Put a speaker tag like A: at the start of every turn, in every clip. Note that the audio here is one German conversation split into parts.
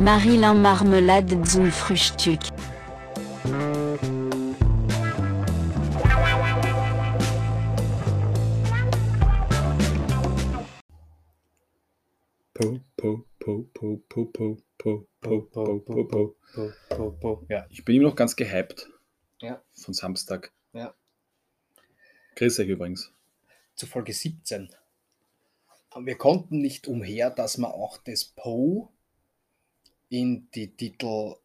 A: Marilyn Marmelade zum Frühstück.
B: Po, po, po, po, po, po, po, po, po, po, po.
C: Po, po, po. Ja.
B: Ich bin immer noch ganz gehypt
C: Ja.
B: von Samstag.
C: Ja.
B: Grüß euch übrigens.
C: Zu Folge 17. Aber wir konnten nicht umher, dass wir auch das Po in die Titel,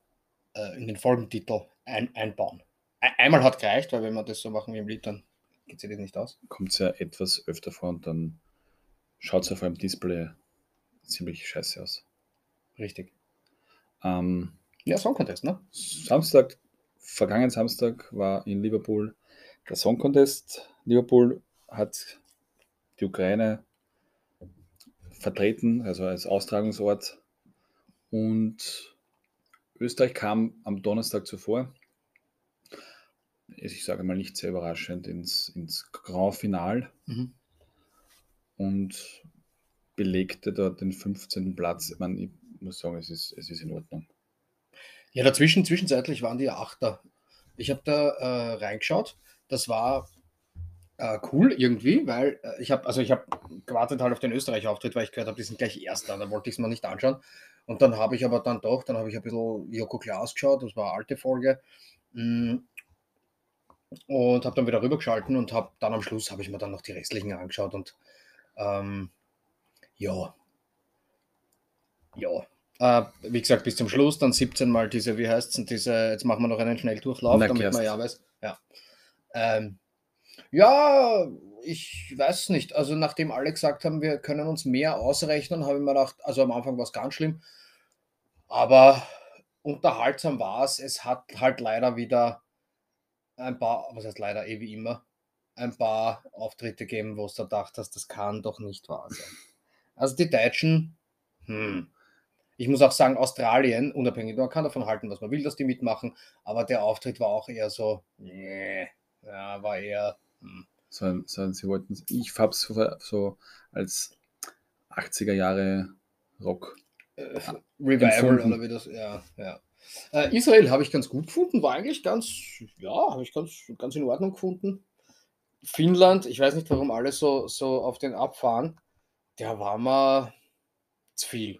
C: äh, in den Folgentitel ein, einbauen. Ein, einmal hat gereicht, weil wenn wir das so machen wie im Lied, dann geht sich das nicht aus.
B: Kommt es ja etwas öfter vor und dann schaut es auf eurem Display ziemlich scheiße aus.
C: Richtig.
B: Ähm,
C: Ja, Song Contest, ne?
B: Samstag, vergangenen Samstag war in Liverpool der Song Contest. Liverpool hat die Ukraine vertreten, also als Austragungsort. Und Österreich kam am Donnerstag zuvor, ich sage mal nicht sehr überraschend, ins, ins Grand Final
C: Mhm.
B: und belegte dort den 15. Platz. Ich, meine, ich muss sagen, es ist, es ist in Ordnung.
C: Ja, dazwischen, zwischenzeitlich waren die Achter. Ich habe da äh, reingeschaut. Das war äh, cool irgendwie, weil äh, ich habe, also ich habe gewartet halt auf den Österreich-Auftritt, weil ich gehört habe, die sind gleich Erster. Da wollte ich es mir nicht anschauen. Und dann habe ich aber dann doch, dann habe ich ein bisschen Joko Klaas geschaut, das war eine alte Folge. Mm. Und habe dann wieder rübergeschalten und habe dann am Schluss habe ich mir dann noch die restlichen angeschaut und ähm, ja. Ja. Äh, wie gesagt, bis zum Schluss, dann 17 Mal diese, wie heißt es, diese, jetzt machen wir noch einen Schnelldurchlauf, damit man ja weiß. Ja. Ähm, ja, ich weiß nicht. Also nachdem alle gesagt haben, wir können uns mehr ausrechnen, habe ich mir gedacht, also am Anfang war es ganz schlimm, aber unterhaltsam war es. Es hat halt leider wieder ein paar, was heißt leider, eh wie immer, ein paar Auftritte gegeben, wo du da gedacht hast, das kann doch nicht wahr sein. Also die Deutschen, hm. Ich muss auch sagen, Australien, unabhängig, man kann davon halten, was man will, dass die mitmachen, aber der Auftritt war auch eher so, nee, ja, war eher, hm.
B: So, so, sie wollten, ich habe es so, so als 80er Jahre Rock.
C: äh, Revival
B: Empfunden.
C: oder wie das, ja, ja. Äh, Israel habe ich ganz gut gefunden, war eigentlich ganz, ja, habe ich ganz, ganz in Ordnung gefunden. Finnland, ich weiß nicht, warum alle so, so auf den abfahren, der war mir zu viel.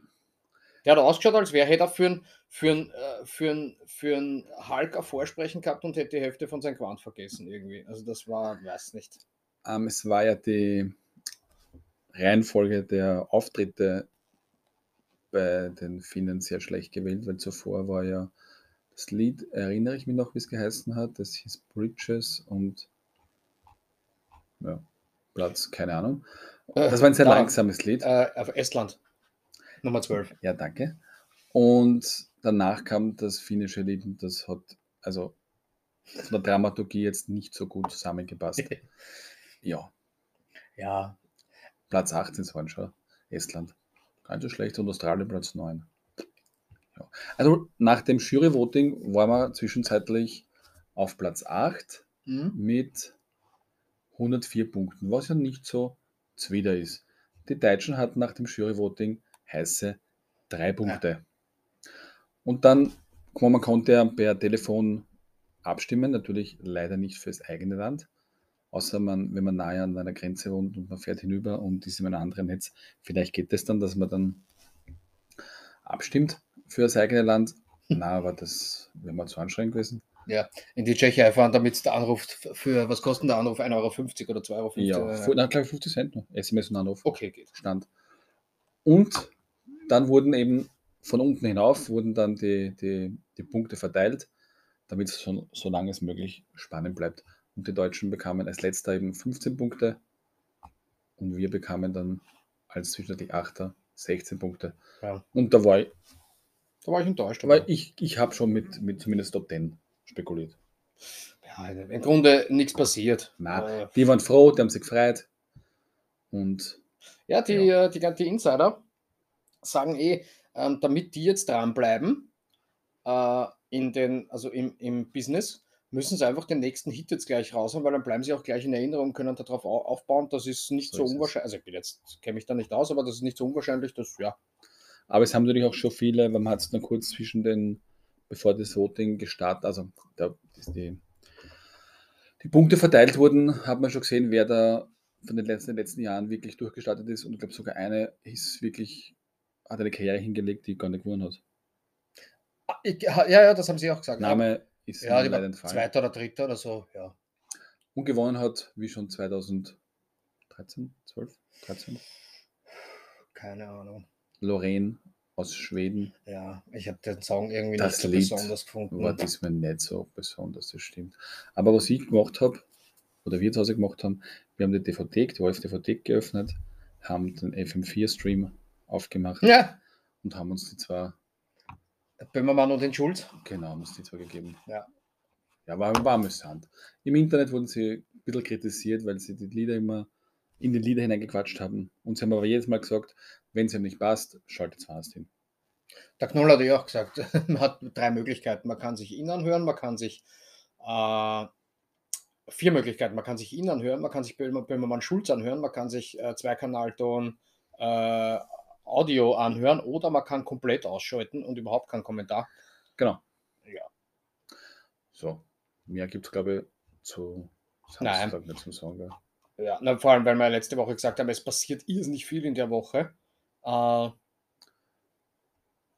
C: Der hat ausgeschaut, als wäre er für ein, für äh, für Hulk ein Vorsprechen gehabt und hätte die Hälfte von seinem Quant vergessen irgendwie. Also das war, weiß nicht.
B: Ähm, es war ja die Reihenfolge der Auftritte bei den Finnen sehr schlecht gewählt, weil zuvor war ja das Lied, erinnere ich mich noch, wie es geheißen hat, das hieß Bridges und ja, Platz, keine Ahnung. Das war ein sehr
C: Da,
B: langsames Lied.
C: Äh, auf Estland, Nummer 12.
B: Ja, danke. Und danach kam das finnische Lied und das hat also von der Dramaturgie jetzt nicht so gut zusammengepasst. Ja,
C: Ja,
B: Platz 18 waren schon Estland. Ganz so schlecht und Australien Platz 9. Ja. Also nach dem Jury-Voting waren wir zwischenzeitlich auf Platz 8
C: hm?
B: mit 104 Punkten, was ja nicht so zwider ist. Die Deutschen hatten nach dem Jury-Voting heiße drei Punkte. Und dann, guck mal, man konnte ja per Telefon abstimmen, natürlich leider nicht fürs eigene Land, außer man, wenn man nahe an einer Grenze wohnt und man fährt hinüber und ist in einem anderen Netz. Vielleicht geht es dann, dass man dann abstimmt für das eigene Land. Na, aber das wäre mal zu anstrengend gewesen.
C: Ja, in die Tschechei fahren, damit der Anruf für, was kostet der Anruf? 1,50 Euro oder 2,50 Euro?
B: Ja, na, glaube ich 50 Cent nur. SMS und Anruf.
C: Okay, geht.
B: stand. Und dann wurden eben von unten hinauf wurden dann die, die, die Punkte verteilt, damit es so, so lange es möglich spannend bleibt. Und die Deutschen bekamen als letzter eben 15 Punkte und wir bekamen dann als zwischenzeitlich Achter 16 Punkte.
C: Ja.
B: Und da war ich,
C: Da war ich enttäuscht.
B: weil ich, ich habe schon mit, mit zumindest Top 10 spekuliert.
C: ja, Im Grunde nichts passiert. Äh,
B: die waren froh, die haben sich gefreut. Und
C: ja, die, äh, die, die Insider sagen eh, ähm, damit die jetzt dranbleiben äh, in den, also im, im Business, müssen sie einfach den nächsten Hit jetzt gleich raushauen, weil dann bleiben sie auch gleich in Erinnerung, können darauf au- aufbauen. Das ist nicht
B: So
C: so,
B: ist
C: unwahrscheinlich. Also ich bin jetzt, kenne mich da nicht aus, aber das ist nicht so unwahrscheinlich, dass, ja.
B: Aber es haben natürlich auch schon viele, weil man hat es dann kurz zwischen den, bevor das Voting gestartet, also da, das die, die Punkte verteilt wurden, hat man schon gesehen, wer da von den letzten, den letzten Jahren wirklich durchgestartet ist. Und ich glaube, sogar eine ist wirklich, hat eine Karriere hingelegt, die gar nicht gewonnen hat.
C: Ich, ja, ja, das haben sie auch gesagt.
B: Name ist
C: ja,
B: leider entfallen.
C: zweiter oder dritter oder so, ja.
B: Und gewonnen hat, wie schon 2013, 12, 13,
C: Keine Ahnung.
B: Lorraine aus Schweden.
C: Ja, ich habe den Song irgendwie
B: Das
C: nicht so
B: Lied
C: besonders gefunden.
B: war mir nicht so besonders, das stimmt. Aber was ich gemacht habe, oder wir zu Hause gemacht haben, wir haben die DVD, die Wolf DVD geöffnet, haben den FM4-Stream aufgemacht
C: Ja,
B: und haben uns die zwei,
C: Böhmermann und den Schulz.
B: genau, haben uns die zwei gegeben.
C: Ja.
B: Ja, war, war amüsant. Im Internet wurden sie ein bisschen kritisiert, weil sie die Lieder immer in die Lieder hineingequatscht haben. Und sie haben aber jedes Mal gesagt, wenn es ihm nicht passt, schaltet es woanders hin.
C: Der Knoll hat ja auch gesagt, man hat drei Möglichkeiten. Man kann sich ihn anhören, man kann sich äh, vier Möglichkeiten. Man kann sich ihn anhören, man kann sich Böhmer, Böhmermann Schulz anhören, man kann sich äh, Zweikanalton äh, Audio anhören oder man kann komplett ausschalten und überhaupt keinen Kommentar.
B: Genau.
C: Ja.
B: So, mehr gibt es, glaube ich, zu
C: Nein.
B: Samstag nicht zum Sagen. gell?
C: Ja, na, vor allem, weil wir letzte Woche gesagt haben, es passiert irrsinnig viel in der Woche. Äh,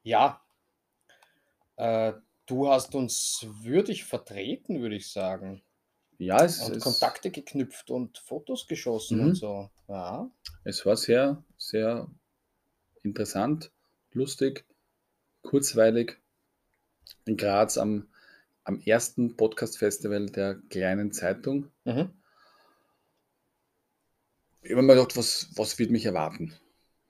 C: ja, äh, du hast uns würdig vertreten, würde ich sagen.
B: Ja, es,
C: Und
B: es,
C: Kontakte geknüpft und Fotos geschossen
B: Mhm.
C: und so. Ja.
B: es war sehr, sehr interessant, lustig, kurzweilig. In Graz am, am ersten Podcast-Festival der kleinen Zeitung.
C: Mhm.
B: Ich habe mir gedacht, was, was wird mich erwarten?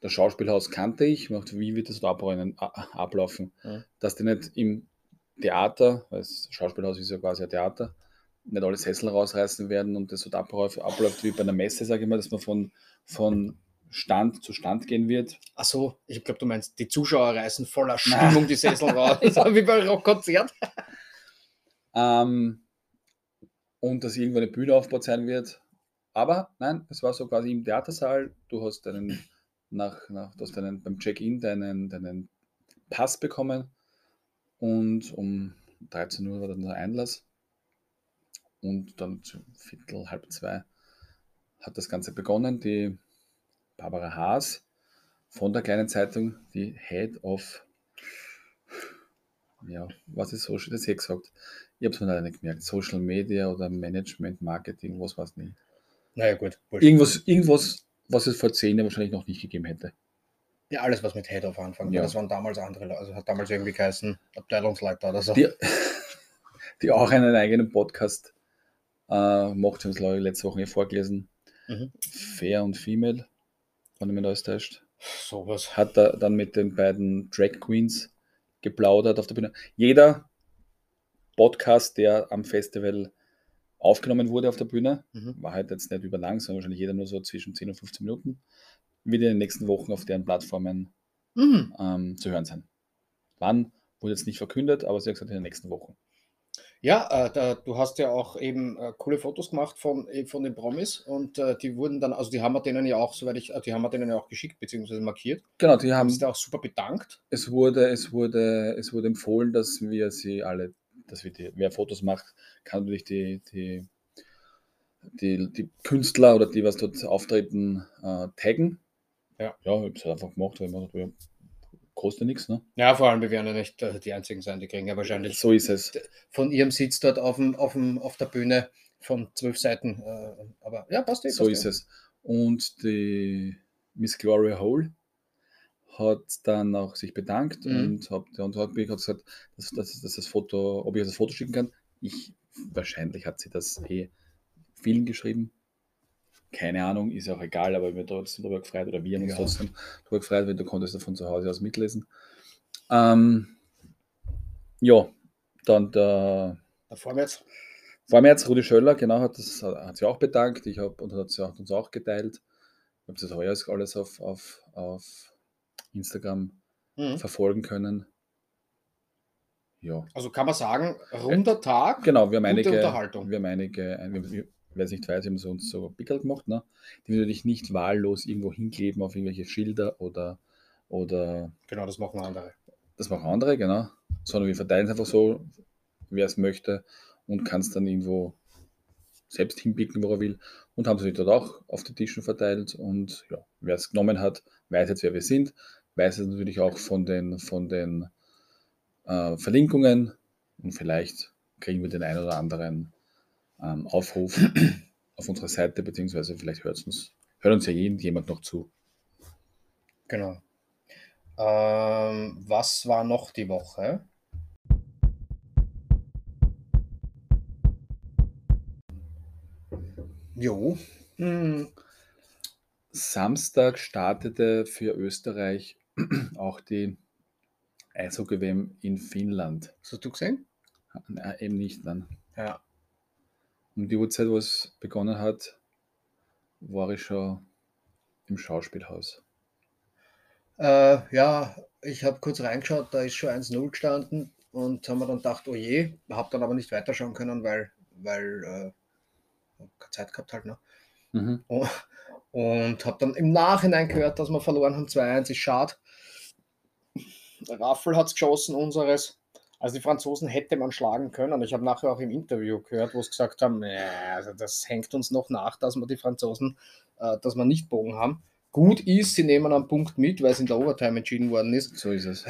B: Das Schauspielhaus kannte ich, gedacht, wie wird das da ablaufen?
C: Mhm.
B: Dass die nicht im Theater, weil das Schauspielhaus ist ja quasi ein Theater, nicht alle Sessel rausreißen werden und das so abläuft, abläuft wie bei einer Messe, sage ich mal, dass man von, von Stand zu Stand gehen wird.
C: Ach so, ich glaube, du meinst, die Zuschauer reißen voller Stimmung die Sessel raus, wie bei Rockkonzert.
B: Ähm, und dass irgendwo eine Bühne aufgebaut sein wird. Aber nein, es war so quasi im Theatersaal. Du hast deinen, nach, nach, du hast deinen, beim Check-in deinen, deinen Pass bekommen und um 13 Uhr war dann der Einlass. Und dann zu Viertel, halb zwei hat das Ganze begonnen. Die Barbara Haas von der kleinen Zeitung, die Head of, ja, was ist Social, das ich gesagt. Ich habe es mir leider nicht gemerkt. Social Media oder Management, Marketing, was weiß nicht.
C: Naja, gut.
B: Irgendwas, irgendwas, was es vor zehn Jahren wahrscheinlich noch nicht gegeben hätte.
C: Ja, alles, was mit Head auf anfangen.
B: Ja.
C: Das waren damals andere Leute. Also hat damals irgendwie geheißen, Abteilungsleiter oder so.
B: Die, die auch einen eigenen Podcast äh, macht, haben es ich letzte Woche hier vorgelesen.
C: Mhm.
B: Fair und Female, wenn ich mich alles täuscht.
C: Sowas.
B: Hat er dann mit den beiden Drag Queens geplaudert auf der Bühne. Jeder Podcast, der am Festival aufgenommen wurde auf der Bühne,
C: Mhm.
B: war halt jetzt nicht überlang, sondern wahrscheinlich jeder nur so zwischen 10 und 15 Minuten, wird in den nächsten Wochen auf deren Plattformen
C: Mhm.
B: ähm, zu hören sein. Wann wurde jetzt nicht verkündet, aber sie hat gesagt in den nächsten Wochen.
C: Ja, äh, da, du hast ja auch eben äh, coole Fotos gemacht von, äh, von den Promis und äh, die wurden dann, also die haben wir denen ja auch, soweit ich, äh, die haben wir denen ja auch geschickt bzw. markiert.
B: Genau, die
C: Haben
B: haben
C: sich da auch super bedankt.
B: es wurde, es wurde, es wurde empfohlen, dass wir sie alle, dass wir die, wer Fotos macht, kann natürlich die, die, die, die Künstler oder die, was dort auftreten, äh, taggen.
C: Ja.
B: Ja, ich habe es einfach gemacht, weil man ja, kostet nichts, ne?
C: Ja, vor allem, wir werden ja nicht äh, die Einzigen sein, die kriegen ja wahrscheinlich
B: So ist es.
C: von ihrem Sitz dort auf, dem, auf, dem, auf der Bühne von zwölf Seiten. Äh, aber ja, passt eh.
B: So ist
C: eh.
B: es. Und die Miss Gloria Hole hat dann auch sich bedankt
C: Mhm.
B: und hat, und hat mir gesagt, dass, dass, dass das Foto, ob ich das Foto schicken kann. Ich, wahrscheinlich hat sie das eh vielen geschrieben. Keine Ahnung, ist ja auch egal, aber wir trotzdem darüber gefreut oder wir haben uns
C: Ja.
B: trotzdem darüber gefreut, weil du konntest ja von zu Hause aus mitlesen. Ähm, ja, dann der
C: Da vorwärts.
B: Vormärz, Rudi Schöller, genau, hat, das, hat sich auch bedankt. Ich habe und hat, sie- uns auch geteilt. Ich habe das heuer alles auf, auf, auf Instagram
C: Mhm.
B: verfolgen können. Ja,
C: Also kann man sagen, runder Tag.
B: genau, wir haben einige,
C: Unterhaltung.
B: wir haben einige, ein- wir- wir- wer es nicht weiß, haben so uns so Pickel gemacht, ne? die wir natürlich nicht wahllos irgendwo hinkleben auf irgendwelche Schilder oder oder
C: Genau, das machen andere.
B: das machen andere, genau. Sondern wir verteilen es einfach so, wer es möchte und kann es dann irgendwo selbst hinpicken, wo er will. Und haben sie dort auch auf den Tischen verteilt. Und ja, wer es genommen hat, weiß jetzt, wer wir sind, weiß es natürlich auch von den, von den äh, Verlinkungen und vielleicht kriegen wir den einen oder anderen ähm, Aufruf auf unserer Seite, beziehungsweise vielleicht hört uns, hört uns ja jemand noch zu.
C: Genau. Ähm, was war noch die Woche? Jo. Hm,
B: Samstag startete für Österreich auch die Eishockey-WM in Finnland.
C: hast du gesehen?
B: Na, eben nicht dann.
C: Ja.
B: Um die Uhrzeit, wo es begonnen hat, war ich schon im Schauspielhaus.
C: Äh, ja, ich habe kurz reingeschaut, da ist schon 1-0 gestanden und haben wir dann gedacht, oh je, habe dann aber nicht weiterschauen können, weil, weil äh, keine Zeit gehabt halt. Ne?
B: Mhm.
C: Und, und habe dann im Nachhinein gehört, dass wir verloren haben, 2-1 ist schade. Der Raffel hat es geschossen, unseres. Also die Franzosen hätte man schlagen können. Ich habe nachher auch im Interview gehört, wo sie gesagt haben, "Ja, also das hängt uns noch nach, dass wir die Franzosen, äh, dass wir nicht Bogen haben. Gut ist, sie nehmen einen Punkt mit, weil es in der Overtime entschieden worden ist.
B: So ist es.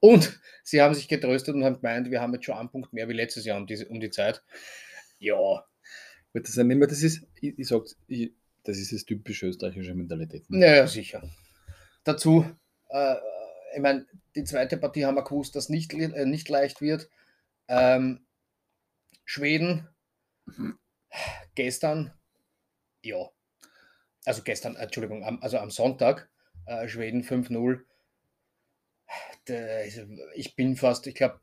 C: Und sie haben sich getröstet und haben gemeint, wir haben jetzt schon einen Punkt mehr wie letztes Jahr um, diese, um die Zeit. Ja,
B: das das ist, ich, ich sag's, ich, das ist das typische österreichische Mentalität. ne?
C: naja, sicher. Dazu, äh, ich meine, die zweite Partie haben wir gewusst, dass nicht, äh, nicht leicht wird. Ähm, Schweden, gestern, ja. Also gestern, äh, Entschuldigung, am, also am Sonntag, äh, Schweden 5-0. Der- Ich bin fast, ich glaube,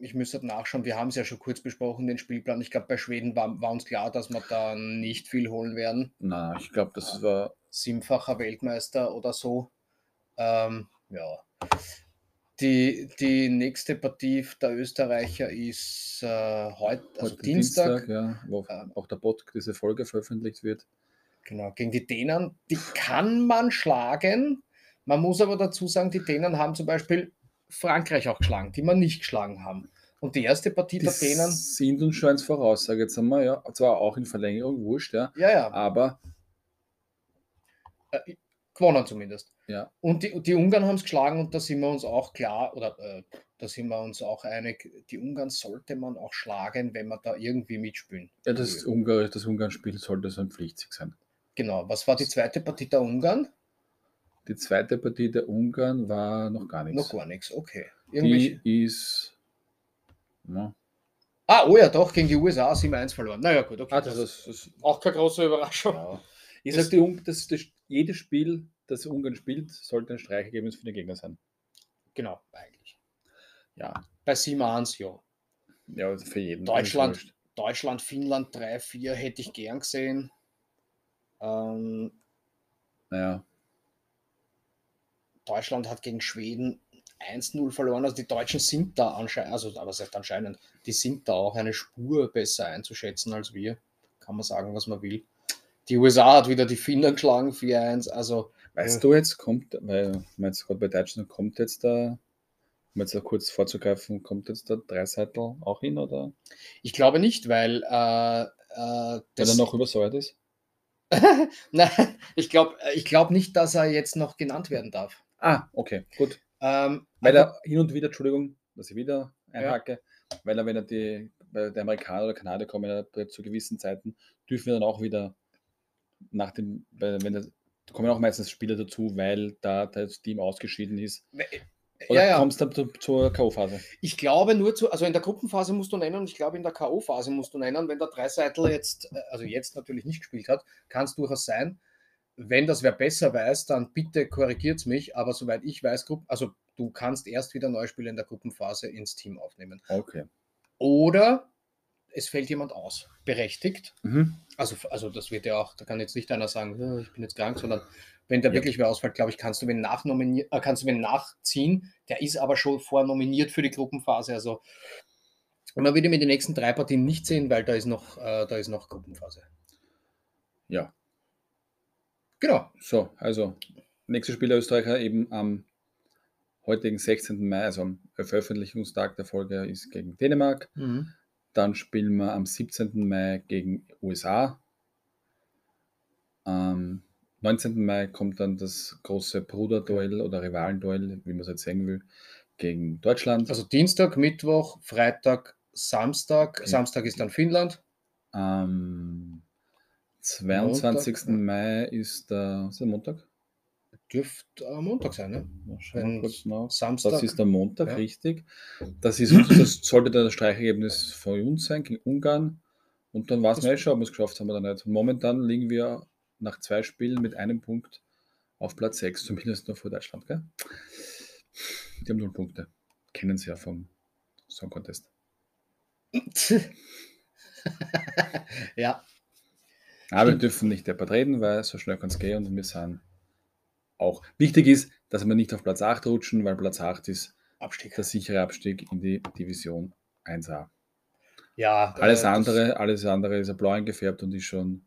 C: ich müsste nachschauen, wir haben es ja schon kurz besprochen, den Spielplan. Ich glaube, bei Schweden war, war uns klar, dass wir da nicht viel holen werden.
B: Na, ich glaube, das war,
C: siebenfacher Weltmeister oder so. Ähm, ja. Die, die nächste Partie der Österreicher ist äh, heute, also
B: heute
C: Dienstag,
B: ja, wo
C: Ähm.
B: auch der Pod, diese Folge veröffentlicht wird.
C: genau, gegen die Dänen. Die kann man schlagen. Man muss aber dazu sagen, die Dänen haben zum Beispiel Frankreich auch geschlagen, die man nicht geschlagen haben. Und die erste Partie
B: Die
C: der Dänen,
B: sind uns schon eins voraus, sage jetzt einmal, ja. Zwar auch in Verlängerung, wurscht, ja.
C: ja, ja,
B: Aber
C: äh, gewonnen zumindest.
B: Ja.
C: Und die, die Ungarn haben es geschlagen und da sind wir uns auch klar, oder äh, da sind wir uns auch einig, die Ungarn sollte man auch schlagen, wenn wir da irgendwie mitspielen.
B: ja, das, Ungar, das Ungarn-Spiel sollte so ein Pflichtsieg sein.
C: Genau, was war die zweite Partie der Ungarn?
B: Die zweite Partie der Ungarn war noch gar nichts.
C: Noch gar nichts, okay. Irgendwelche...
B: Die ist. Ja.
C: Ah, oh ja, doch, gegen die USA 7-1 verloren. Naja, gut, okay.
B: Ah, das, das, das,
C: auch keine große Überraschung.
B: ja. Ich
C: Das-
B: sage, die das, das, jedes Spiel, das Ungarn spielt, sollte ein Streichergebnis für den Gegner sein.
C: Genau, eigentlich.
B: Ja,
C: Bei 7-1, ja.
B: ja also für jeden.
C: Deutschland. Deutschland, Finnland 3-4 hätte ich gern gesehen. Ähm,
B: Naja,
C: Deutschland hat gegen Schweden 1-0 verloren. Also die Deutschen sind da anscheinend, also aber was heißt anscheinend, die sind da auch eine Spur besser einzuschätzen als wir. Kann man sagen, was man will. Die USA hat wieder die Finnen geschlagen, 4-1. Also
B: weißt
C: Ja.
B: du jetzt, kommt, weil meinst gerade bei Deutschland, kommt jetzt da, um jetzt da kurz vorzugreifen, kommt jetzt der Dreiseitel auch hin oder
C: ich glaube nicht, weil äh, äh,
B: weil er noch übersäuert ist?
C: Nein, ich glaube ich glaub nicht, dass er jetzt noch genannt werden darf.
B: Ah, okay, gut.
C: Ähm,
B: Weil er hin und wieder, Entschuldigung, dass ich wieder einhacke, weil er, wenn er die, weil der Amerikaner oder Kanadier kommen ja zu gewissen Zeiten, dürfen wir dann auch wieder nach dem, wenn das, da kommen auch meistens Spieler dazu, weil da das Team ausgeschieden ist. Oder
C: ja, ja.
B: kommst du dann zu, zur K.O.-Phase?
C: Ich glaube nur zu, also in der Gruppenphase musst du nennen und ich glaube in der K.O.-Phase musst du nennen, wenn der Dreiseitel jetzt, äh, also jetzt natürlich nicht gespielt hat, kann es durchaus sein. Wenn das wer besser weiß, dann bitte korrigiert es mich, aber soweit ich weiß, also du kannst erst wieder Neuspieler in der Gruppenphase ins Team aufnehmen.
B: Okay.
C: Oder es fällt jemand aus, berechtigt.
B: Mhm.
C: Also, also das wird ja auch, da kann jetzt nicht einer sagen, "Ja, ich bin jetzt krank, sondern wenn der
B: Ja.
C: wirklich wer ausfällt, glaube ich, kannst du wen äh, kannst du wen nachziehen. Der ist aber schon vornominiert für die Gruppenphase. Also und man würde mir die nächsten drei Partien nicht sehen, weil da ist noch, äh, da ist noch Gruppenphase.
B: Ja,
C: Genau.
B: so, also nächste Spiel der Österreicher eben am heutigen 16. Mai, also am Veröffentlichungstag der Folge, ist gegen Dänemark.
C: Mhm.
B: Dann spielen wir am 17. Mai gegen USA. Am 19. Mai kommt dann das große Bruderduell oder Rivalenduell, wie man es jetzt sagen will, gegen Deutschland.
C: Also Dienstag, Mittwoch, Freitag, Samstag.
B: Ja.
C: Samstag ist dann Finnland.
B: Am 22.
C: Montag.
B: Mai ist der, ist der Montag?
C: Dürfte am Montag sein, ne?
B: Ja, Schauen wir
C: Wenn
B: kurz nach.
C: Samstag.
B: Das ist der Montag,
C: Ja.
B: richtig. Das, ist, das sollte dann das Streichergebnis von uns sein gegen Ungarn. Und dann war es mir schon, ob wir es geschafft haben oder nicht. Momentan liegen wir nach zwei Spielen mit einem Punkt auf Platz 6, zumindest noch vor Deutschland. Gell? Die haben null Punkte. Kennen sie ja vom Song Contest.
C: ja,
B: Aber wir dürfen nicht deppert reden, weil so schnell kann es gehen und wir sind auch. Wichtig ist, dass wir nicht auf Platz 8 rutschen, weil Platz 8 ist
C: Abstieg.
B: der sichere Abstieg in die Division 1A.
C: ja,
B: Alles
C: äh, das-
B: andere, alles andere ist ja blau eingefärbt und ist schon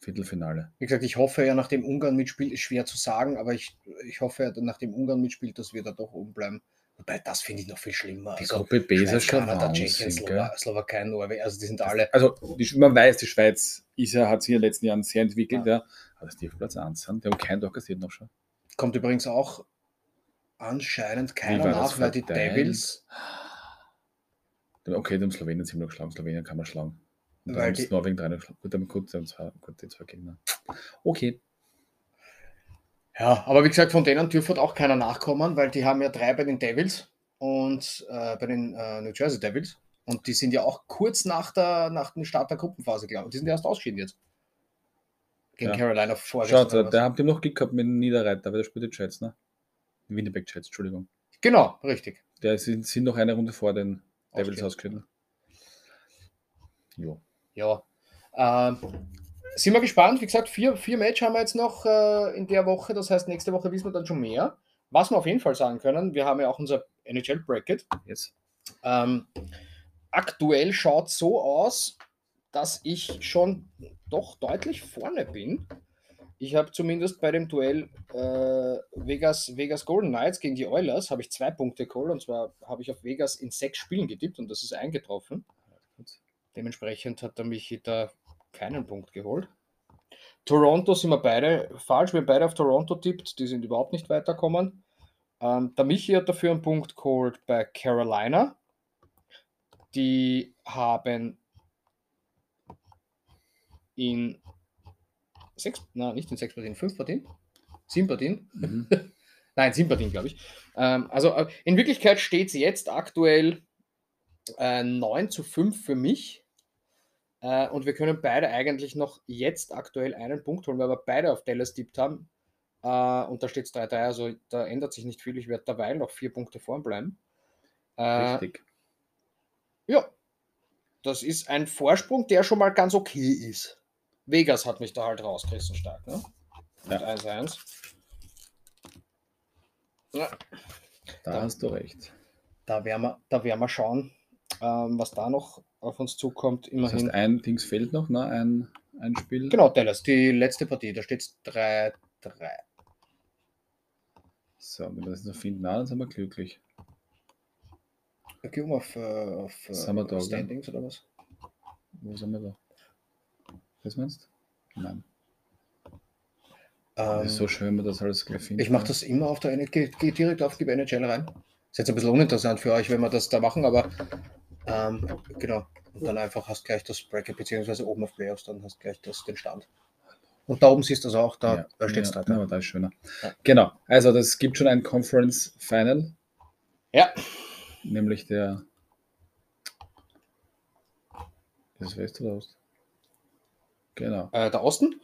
B: Viertelfinale.
C: Wie gesagt, ich hoffe ja, nachdem Ungarn mitspielt, ist schwer zu sagen, aber ich, ich hoffe ja, nachdem Ungarn mitspielt, dass wir da doch oben bleiben. Wobei, das finde ich noch viel schlimmer.
B: Die
C: Also,
B: Gruppe B ist schon
C: Kanada, Tschechien? Slowa Slowakei, Norwegen, also die sind alle.
B: Also die, man weiß, die Schweiz ist ja, hat sich in den letzten Jahren sehr entwickelt,
C: Ja.
B: ja. aber dass die auf Platz 1 sind, die haben keinen Tag kassiert noch schon.
C: Kommt übrigens auch anscheinend keiner nach, weil die
B: verteilt?
C: Devils,
B: Okay, haben Slowenien ziemlich geschlagen, Slowenien kann man schlagen. Und dann sie Norwegen drei geschlagen. Gut, aber gut, zwei, gut, die zwei Gegner. Okay,
C: ja, aber wie gesagt, von denen dürfte auch keiner nachkommen, weil die haben ja drei bei den Devils und äh, bei den äh, New Jersey Devils. Und die sind ja auch kurz nach, der, nach dem Start der Gruppenphase, glaube ich. Die sind ja erst ausgeschieden jetzt. Gegen
B: Ja.
C: Carolina vorgestern.
B: schaut, da habt ihr noch Glück gehabt mit dem Niederreiter, aber der spielt die Jets, ne? Winnipeg Jets, Entschuldigung.
C: Genau, richtig.
B: Der sind, sind noch eine Runde vor den Devils
C: Ausgeschieden.
B: Jo.
C: Ja. Ähm, sind wir gespannt. Wie gesagt, vier, vier Match haben wir jetzt noch äh, in der Woche. Das heißt, nächste Woche wissen wir dann schon mehr. Was wir auf jeden Fall sagen können, wir haben ja auch unser NHL-Bracket.
B: Jetzt.
C: Ähm, aktuell schaut so aus, dass ich schon doch deutlich vorne bin. Ich habe zumindest bei dem Duell äh, Vegas, Vegas Golden Knights gegen die Oilers habe ich zwei Punkte geholt und zwar habe ich auf Vegas in sechs Spielen getippt und das ist eingetroffen. Dementsprechend hat er mich da keinen Punkt geholt. Toronto sind wir beide falsch. Wir haben beide auf Toronto tippt. Die sind überhaupt nicht weitergekommen. Ähm, der Michi hat dafür einen Punkt geholt bei Carolina. Die haben in sechs, na nicht in sechs Partien, fünf Partien, sieben Partien,
B: Mhm.
C: Nein, sieben Partien, glaube ich. Ähm, also äh, in Wirklichkeit steht es jetzt aktuell äh, 9 zu 5 für mich. Äh, und wir können beide eigentlich noch jetzt aktuell einen Punkt holen, weil wir beide auf Dallas tippt haben. Äh, und da steht es 3-3, also da ändert sich nicht viel. Ich werde dabei noch vier Punkte vorn bleiben. Äh,
B: Richtig.
C: ja, das ist ein Vorsprung, der schon mal ganz okay ist. Vegas hat mich da halt rausgerissen stark, ne? Mit
B: Ja.
C: 1-1. Ja,
B: Da
C: da-
B: hast du recht.
C: da werden wir, da werden wir schauen, ähm, was da noch auf uns zukommt.
B: Das
C: Immerhin.
B: heißt, ein Dings fehlt noch, ne? ein, ein Spiel.
C: genau, Dallas, die letzte Partie, da steht es 3-3.
B: So, wenn wir das noch finden, na, dann sind wir glücklich.
C: Gehen wir auf, äh, auf äh? Standings oder was?
B: Wo sind wir da? Was meinst du? Nein.
C: Ähm,
B: Das ist so schön, wenn man das alles gleich findet.
C: ich mache das immer auf der NHL, geh, geh direkt auf die NHL rein. Ist jetzt ein bisschen uninteressant für euch, wenn wir das da machen, aber ähm, genau. Und dann einfach hast gleich das Bracket, beziehungsweise oben auf Playoffs, dann hast gleich das, den Stand. Und da oben siehst du es auch, da, da steht es
B: ja,
C: da.
B: ja, da ist schöner.
C: Ja.
B: Genau, also das gibt schon ein Conference Final,
C: Ja,
B: nämlich der. Ist es West oder Ost? Genau.
C: Äh, der Osten.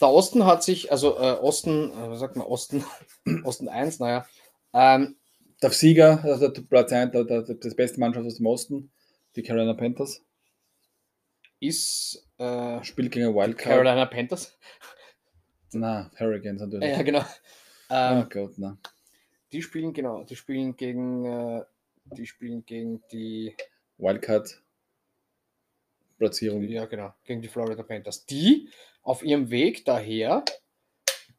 C: Der Osten hat sich, also äh, Osten, äh, was sagt man, Osten, Osten 1, naja. Ähm,
B: Der Sieger, also der Platz 1, der, der, das beste Mannschaft aus dem Osten, die Carolina Panthers,
C: ist äh,
B: spielt gegen Wildcard.
C: Carolina Panthers.
B: Na, Hurricanes natürlich.
C: Ja, genau. Ähm,
B: oh Gott, na.
C: Die spielen, genau, die spielen gegen, äh, die spielen gegen die,
B: Wildcard Platzierung.
C: ja genau, gegen die Florida Panthers. Die auf ihrem Weg daher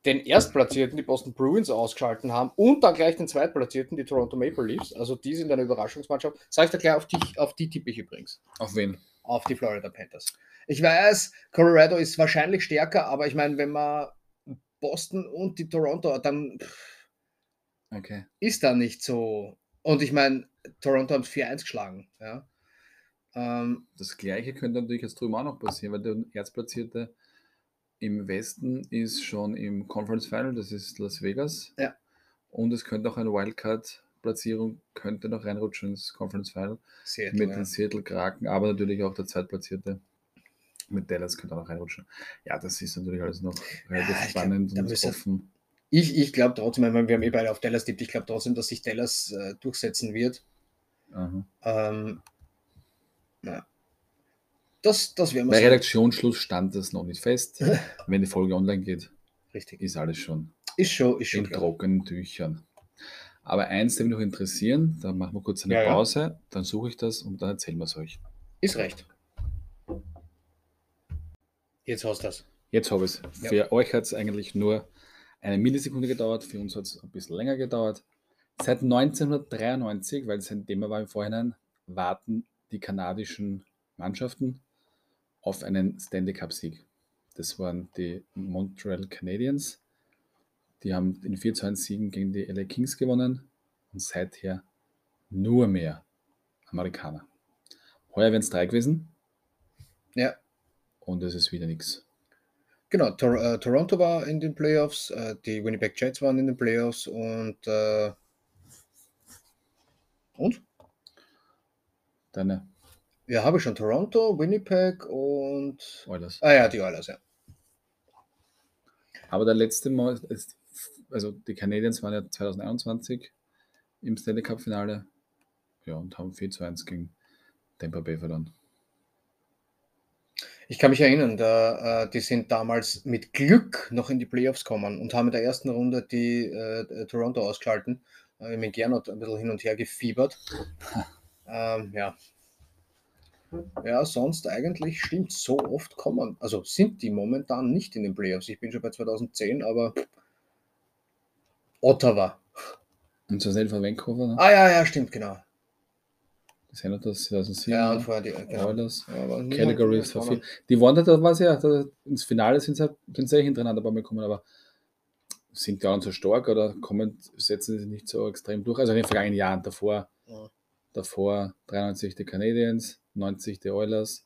C: den Erstplatzierten, die Boston Bruins, ausgeschalten haben und dann gleich den Zweitplatzierten, die Toronto Maple Leafs. Also die sind eine Überraschungsmannschaft. Sag ich dir gleich, auf die, auf die tippe ich übrigens.
B: Auf wen?
C: Auf die Florida Panthers. Ich weiß, Colorado ist wahrscheinlich stärker, aber ich meine, wenn man Boston und die Toronto, dann pff,
B: Okay.
C: ist da nicht so. Und ich meine, Toronto haben 4-1 geschlagen. Ja. Ähm,
B: Das gleiche könnte natürlich jetzt drüben auch noch passieren, weil der Erzplatzierte im Westen ist schon im Conference Final, das ist Las Vegas.
C: Ja.
B: Und es könnte auch eine Wildcard-Platzierung, könnte noch reinrutschen ins Conference Final
C: Seattle,
B: mit
C: ja.
B: den Seattle Kraken, aber natürlich auch der Zweitplatzierte mit Dallas könnte auch noch reinrutschen. Ja, das ist natürlich alles noch relativ
C: glaub,
B: spannend
C: da
B: und offen.
C: Ich, ich glaube trotzdem, ich meine, wir haben eh beide auf Dallas tippt, ich glaube trotzdem, dass sich Dallas äh, durchsetzen wird. Ähm, ja. Das, das werden wir
B: Bei
C: sehen.
B: Redaktionsschluss stand das noch nicht fest. Wenn die Folge online geht,
C: Richtig.
B: ist alles schon
C: Ist schon, ist schon
B: in
C: klar.
B: trockenen Tüchern. Aber eins, der mich noch interessieren, da machen wir kurz eine
C: Ja, ja.
B: Pause, dann suche ich das und dann erzählen wir es euch.
C: Ist recht. Jetzt hast du das.
B: Jetzt habe ich es.
C: Ja.
B: Für euch hat es eigentlich nur eine Millisekunde gedauert, für uns hat es ein bisschen länger gedauert. Seit 1993, weil es ein Thema war im Vorhinein, warten die kanadischen Mannschaften auf einen Stanley Cup-Sieg. Das waren die Montreal Canadiens. Die haben in 4 zu 1 Siegen gegen die LA Kings gewonnen und seither nur mehr Amerikaner. Heuer wären es drei gewesen
C: Ja,
B: und es ist wieder nichts.
C: genau. Tor äh, Toronto war in den Playoffs, äh, die Winnipeg Jets waren in den Playoffs und äh, und?
B: Deine
C: Ja, habe ich schon Toronto, Winnipeg und
B: Oilers.
C: ah ja, die Oilers, ja.
B: Aber der letzte Mal, ist, also die Canadiens waren ja 2021 im Stanley Cup Finale ja, und haben 4 zu 1 gegen Tampa Bay verloren.
C: Ich kann mich erinnern, da, äh, die sind damals mit Glück noch in die Playoffs gekommen und haben in der ersten Runde die äh, äh, Toronto ausgeschalten. Äh, mit Gernot ein bisschen hin und her gefiebert. ähm, ja. Ja, sonst eigentlich stimmt so oft kommen. Also sind die momentan nicht in den Playoffs. Ich bin schon bei 2010, aber Ottawa.
B: Und so von Vancouver, ne?
C: Ah ja, ja, stimmt, genau.
B: Die Senators 2007,
C: Ja, und
B: ne?
C: vorher die genau.
B: Oilers,
C: Ja, aber niemand-
B: Calgary ist. Die waren da, war ja, da, ins Finale sind sie, halt- sind sie eh hintereinander bei mir gekommen, aber sind die auch so stark oder kommen, setzen sie nicht so extrem durch? Also in den vergangenen Jahren davor,
C: Ja.
B: Davor 93 die Canadiens, 90 die Oilers,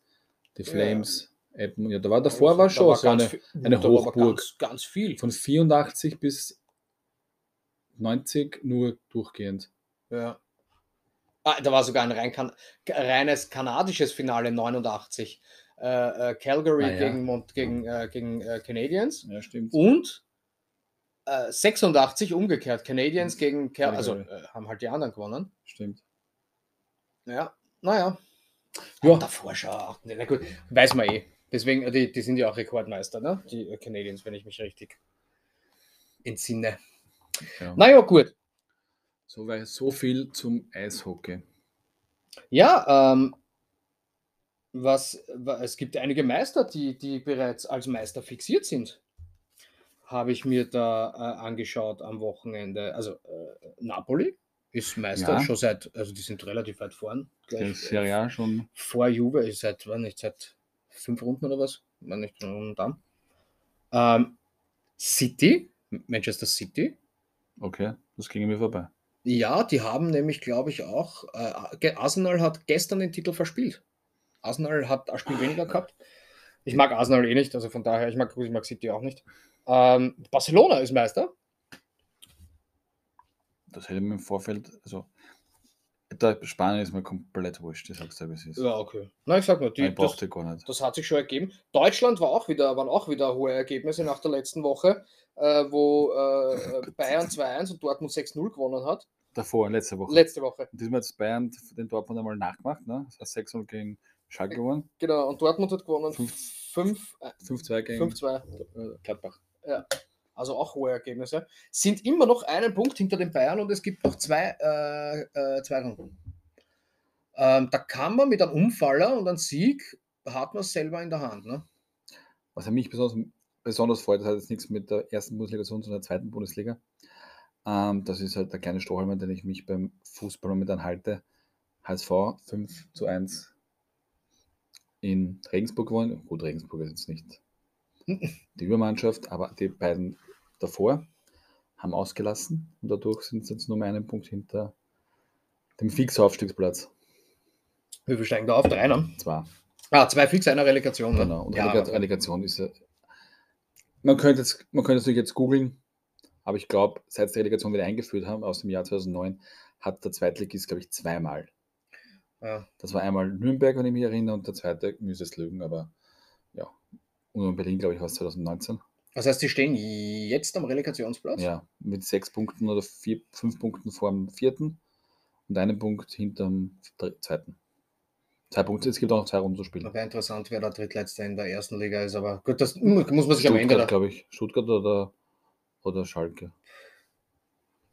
B: die
C: Ja.
B: Flames, Edmonton. Ja, da war davor war
C: Da
B: schon so eine,
C: viel-
B: eine
C: war
B: Hochburg.
C: Ganz, ganz viel.
B: von 84 bis 90 nur durchgehend.
C: Ja. Ah, da war sogar ein rein kan reines kanadisches Finale 89. Äh, äh, Calgary
B: Ah, ja.
C: gegen, Mont gegen, äh, gegen äh, Canadiens
B: Ja, stimmt.
C: und äh, 86 umgekehrt. Canadiens gegen Cal also
B: Calgary.
C: äh, haben halt die anderen gewonnen.
B: Stimmt.
C: Ja, naja.
B: Ja.
C: Ja. Davor schon. auch- Na gut, weiß man eh. Deswegen, die, die sind ja auch Rekordmeister, ne? Die Canadiens, wenn ich mich richtig entsinne.
B: Ja.
C: Naja, gut.
B: So, weil so viel zum Eishockey.
C: Ja, ähm, was, wa- es gibt einige Meister, die, die bereits als Meister fixiert sind. Habe ich mir da äh, angeschaut am Wochenende. Also äh, Napoli ist Meister
B: Ja.
C: schon seit, also die sind relativ weit vorn. Gleich,
B: Serie A schon.
C: vor Juve ist seit, war nicht seit fünf Runden oder was? War nicht schon dann. Ähm, City, Manchester City,
B: Okay, das ging mir vorbei.
C: Ja, die haben nämlich, glaube ich, auch. Äh, Arsenal hat gestern den Titel verspielt. Arsenal hat ein Spiel weniger gehabt. Ich mag Arsenal eh nicht, also von daher, ich mag, ich mag City auch nicht. Ähm, Barcelona ist Meister.
B: Das hätte mir im Vorfeld, also da Spanien ist mir komplett wurscht, ich sag's dir, wie es ist.
C: Ja, okay. Na, ich sag nur, die,
B: ich
C: das,
B: gar nicht.
C: das hat sich schon ergeben. Deutschland war auch wieder, waren auch wieder hohe Ergebnisse nach der letzten Woche, äh, wo äh, Bayern 2-1 und Dortmund 6-0 gewonnen hat.
B: Davor, letzte Woche.
C: Letzte Woche.
B: Diesmal hat das Bayern den Dortmund einmal nachgemacht, ne? Das heißt 6-0 gegen Schalke gewonnen,
C: Genau, und Dortmund hat gewonnen
B: Fünf-
C: 5 äh,
B: 5-2 gegen
C: 5-2.
B: äh, Gladbach.
C: Also auch hohe Ergebnisse, sind immer noch einen Punkt hinter den Bayern und es gibt noch zwei, äh, äh, zwei Runden. Ähm, da kann man mit einem Umfaller und einem Sieg hat man es selber in der Hand. Ne?
B: Was mich besonders besonders freut, das hat jetzt nichts mit der ersten Bundesliga zu tun, sondern der zweiten Bundesliga. Ähm, das ist halt der kleine Strohhalm, an den ich mich beim Fußball momentan halte. HSV 5 zu 1 in Regensburg gewonnen. Gut, Regensburg ist jetzt nicht die Übermannschaft, aber die beiden davor haben ausgelassen und dadurch sind sie jetzt nur mehr einen Punkt hinter dem Fix-Aufstiegsplatz.
C: Wie viel steigen da auf? Drei, ne?
B: Zwei.
C: Ah, zwei fix, einer Relegation. Ne?
B: Genau. Und
C: Ja,
B: Relegation ist ja. Man könnte jetzt, man könnte es natürlich jetzt googeln, aber ich glaube, seit die Relegation wieder eingeführt haben, aus dem Jahr 2009, hat der Zweitligist, glaube ich, zweimal.
C: Ja.
B: Das war einmal Nürnberg, wenn ich mich erinnere, und der zweite müsste es lügen, aber. Und in Berlin, glaube ich, war es 2019.
C: Das heißt, die stehen jetzt am Relegationsplatz?
B: Ja, mit sechs Punkten oder vier, fünf Punkten vor dem vierten und einem Punkt hinterm zweiten. Zwei Punkte, es gibt auch noch zwei Runden zu spielen.
C: Wäre interessant, wer der Drittletzte in der ersten Liga ist, aber gut, das muss man sich am Ende.
B: Stuttgart, glaube ich. Stuttgart oder, oder Schalke.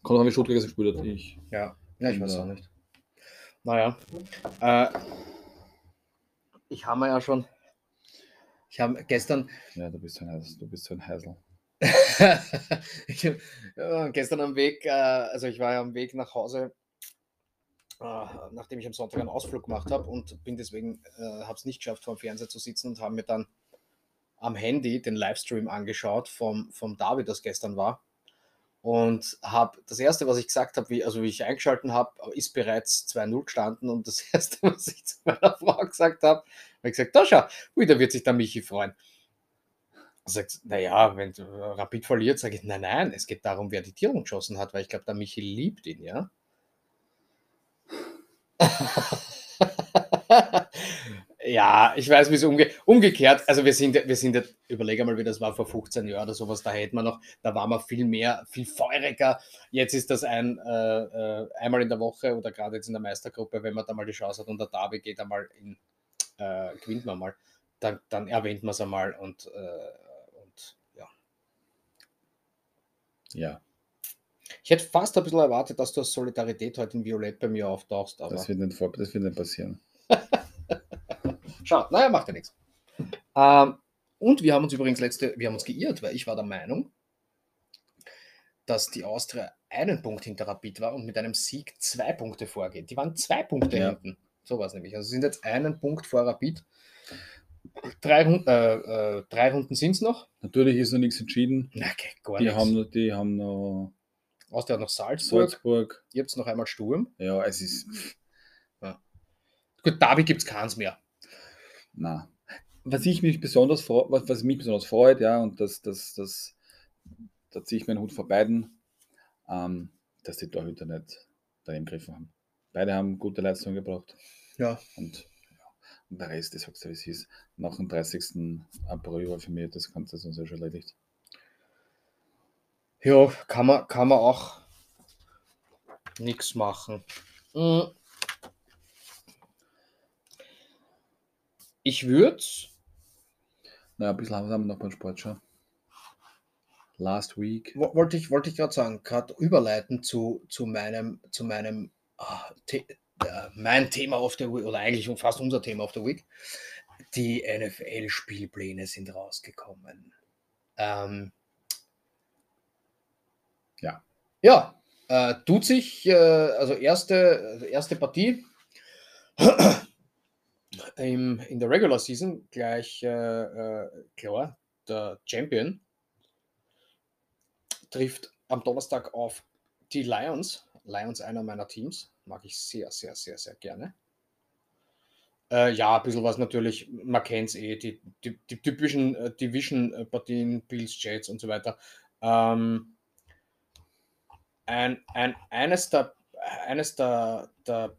B: Kommt an, wie Stuttgart gespielt hat. Ich.
C: ja, ja, ich weiß auch nicht. Naja. Äh, ich habe mir ja schon. Ich habe gestern
B: Ja, du bist so ein Heisel. Du bist so ein Heisel.
C: ich, ja, gestern am Weg, äh, also ich war ja am Weg nach Hause, äh, nachdem ich am Sonntag einen Ausflug gemacht habe und bin deswegen, äh, habe es nicht geschafft, vor dem Fernseher zu sitzen und habe mir dann am Handy den Livestream angeschaut vom, vom David, das gestern war. Und habe das erste, was ich gesagt habe, also wie ich eingeschalten habe, ist bereits 2-0 gestanden. Und das erste, was ich zu meiner Frau gesagt habe, habe ich gesagt, da schau, ui, da wird sich der Michi freuen. Sagt, naja, wenn du Rapid verliert, sage ich, nein, nein, es geht darum, wer die Tierung geschossen hat, weil ich glaube, der Michi liebt ihn, ja. ja, ich weiß, wie es umge umgekehrt, also wir sind, wir sind, jetzt- überlege mal, wie das war vor 15 Jahren oder sowas, da hätten wir noch, da waren wir viel mehr, viel feuriger. Jetzt ist das ein, äh, äh, einmal in der Woche oder gerade jetzt in der Meistergruppe, wenn man da mal die Chance hat und der Derby geht einmal in, äh, gewinnt man mal, dann, dann erwähnt man es einmal und, äh, und ja.
B: Ja,
C: Ich hätte fast ein bisschen erwartet, dass du als Solidarität heute in Violett bei mir auftauchst, aber
B: das wird nicht, vor, das wird nicht passieren.
C: schau, naja, macht ja nichts. Ähm, und wir haben uns übrigens letzte, wir haben uns geirrt, weil ich war der Meinung, dass die Austria einen Punkt hinter Rapid war und mit einem Sieg zwei Punkte vorgeht. Die waren zwei Punkte
B: Ja.
C: hinten. So war es nämlich. Also sie sind jetzt einen Punkt vor Rapid. Drei, äh, äh, drei Runden sind es noch.
B: Natürlich ist noch nichts entschieden.
C: Na, okay, gar
B: Die
C: nichts.
B: haben, noch- die haben noch
C: Austria hat noch Salzburg.
B: Salzburg.
C: Ihr habt noch einmal Sturm.
B: Ja, es ist.
C: Gut, Derby gibt es keins mehr.
B: Na. Was ich mich besonders freut, was, was mich besonders freut, ja, und das, das, das, da ziehe ich meinen Hut vor beiden, ähm, dass die Torhüter nicht daneben gegriffen haben. Beide haben gute Leistungen gebracht.
C: Ja.
B: Und, ja, und der Rest, ich sag's dir, wie es ist. Nach dem 30. April war für mich das Ganze sonst schon erledigt.
C: Ja, kann man, kann man auch nichts machen. Mm. Ich würde,
B: Naja, ein bisschen haben wir noch beim Sport schon. Last week.
C: wollte ich, wollte ich gerade sagen, gerade überleiten zu, zu meinem, zu meinem, The mein Thema of the Week, oder eigentlich fast unser Thema of the Week. Die NFL-Spielpläne sind rausgekommen. Ähm,
B: Ja.
C: Ja, äh, tut sich, äh, also erste, erste Partie im, in der Regular Season gleich äh, äh, klar, der Champion trifft am Donnerstag auf die Lions. Lions einer meiner Teams, mag ich sehr, sehr, sehr, sehr gerne. Äh, ja, ein bisschen was natürlich, man kennt es eh, die, die, die typischen äh, Division-Partien, Bills, Jets und so weiter. Ähm, ein, ein, eines der, eines der, der,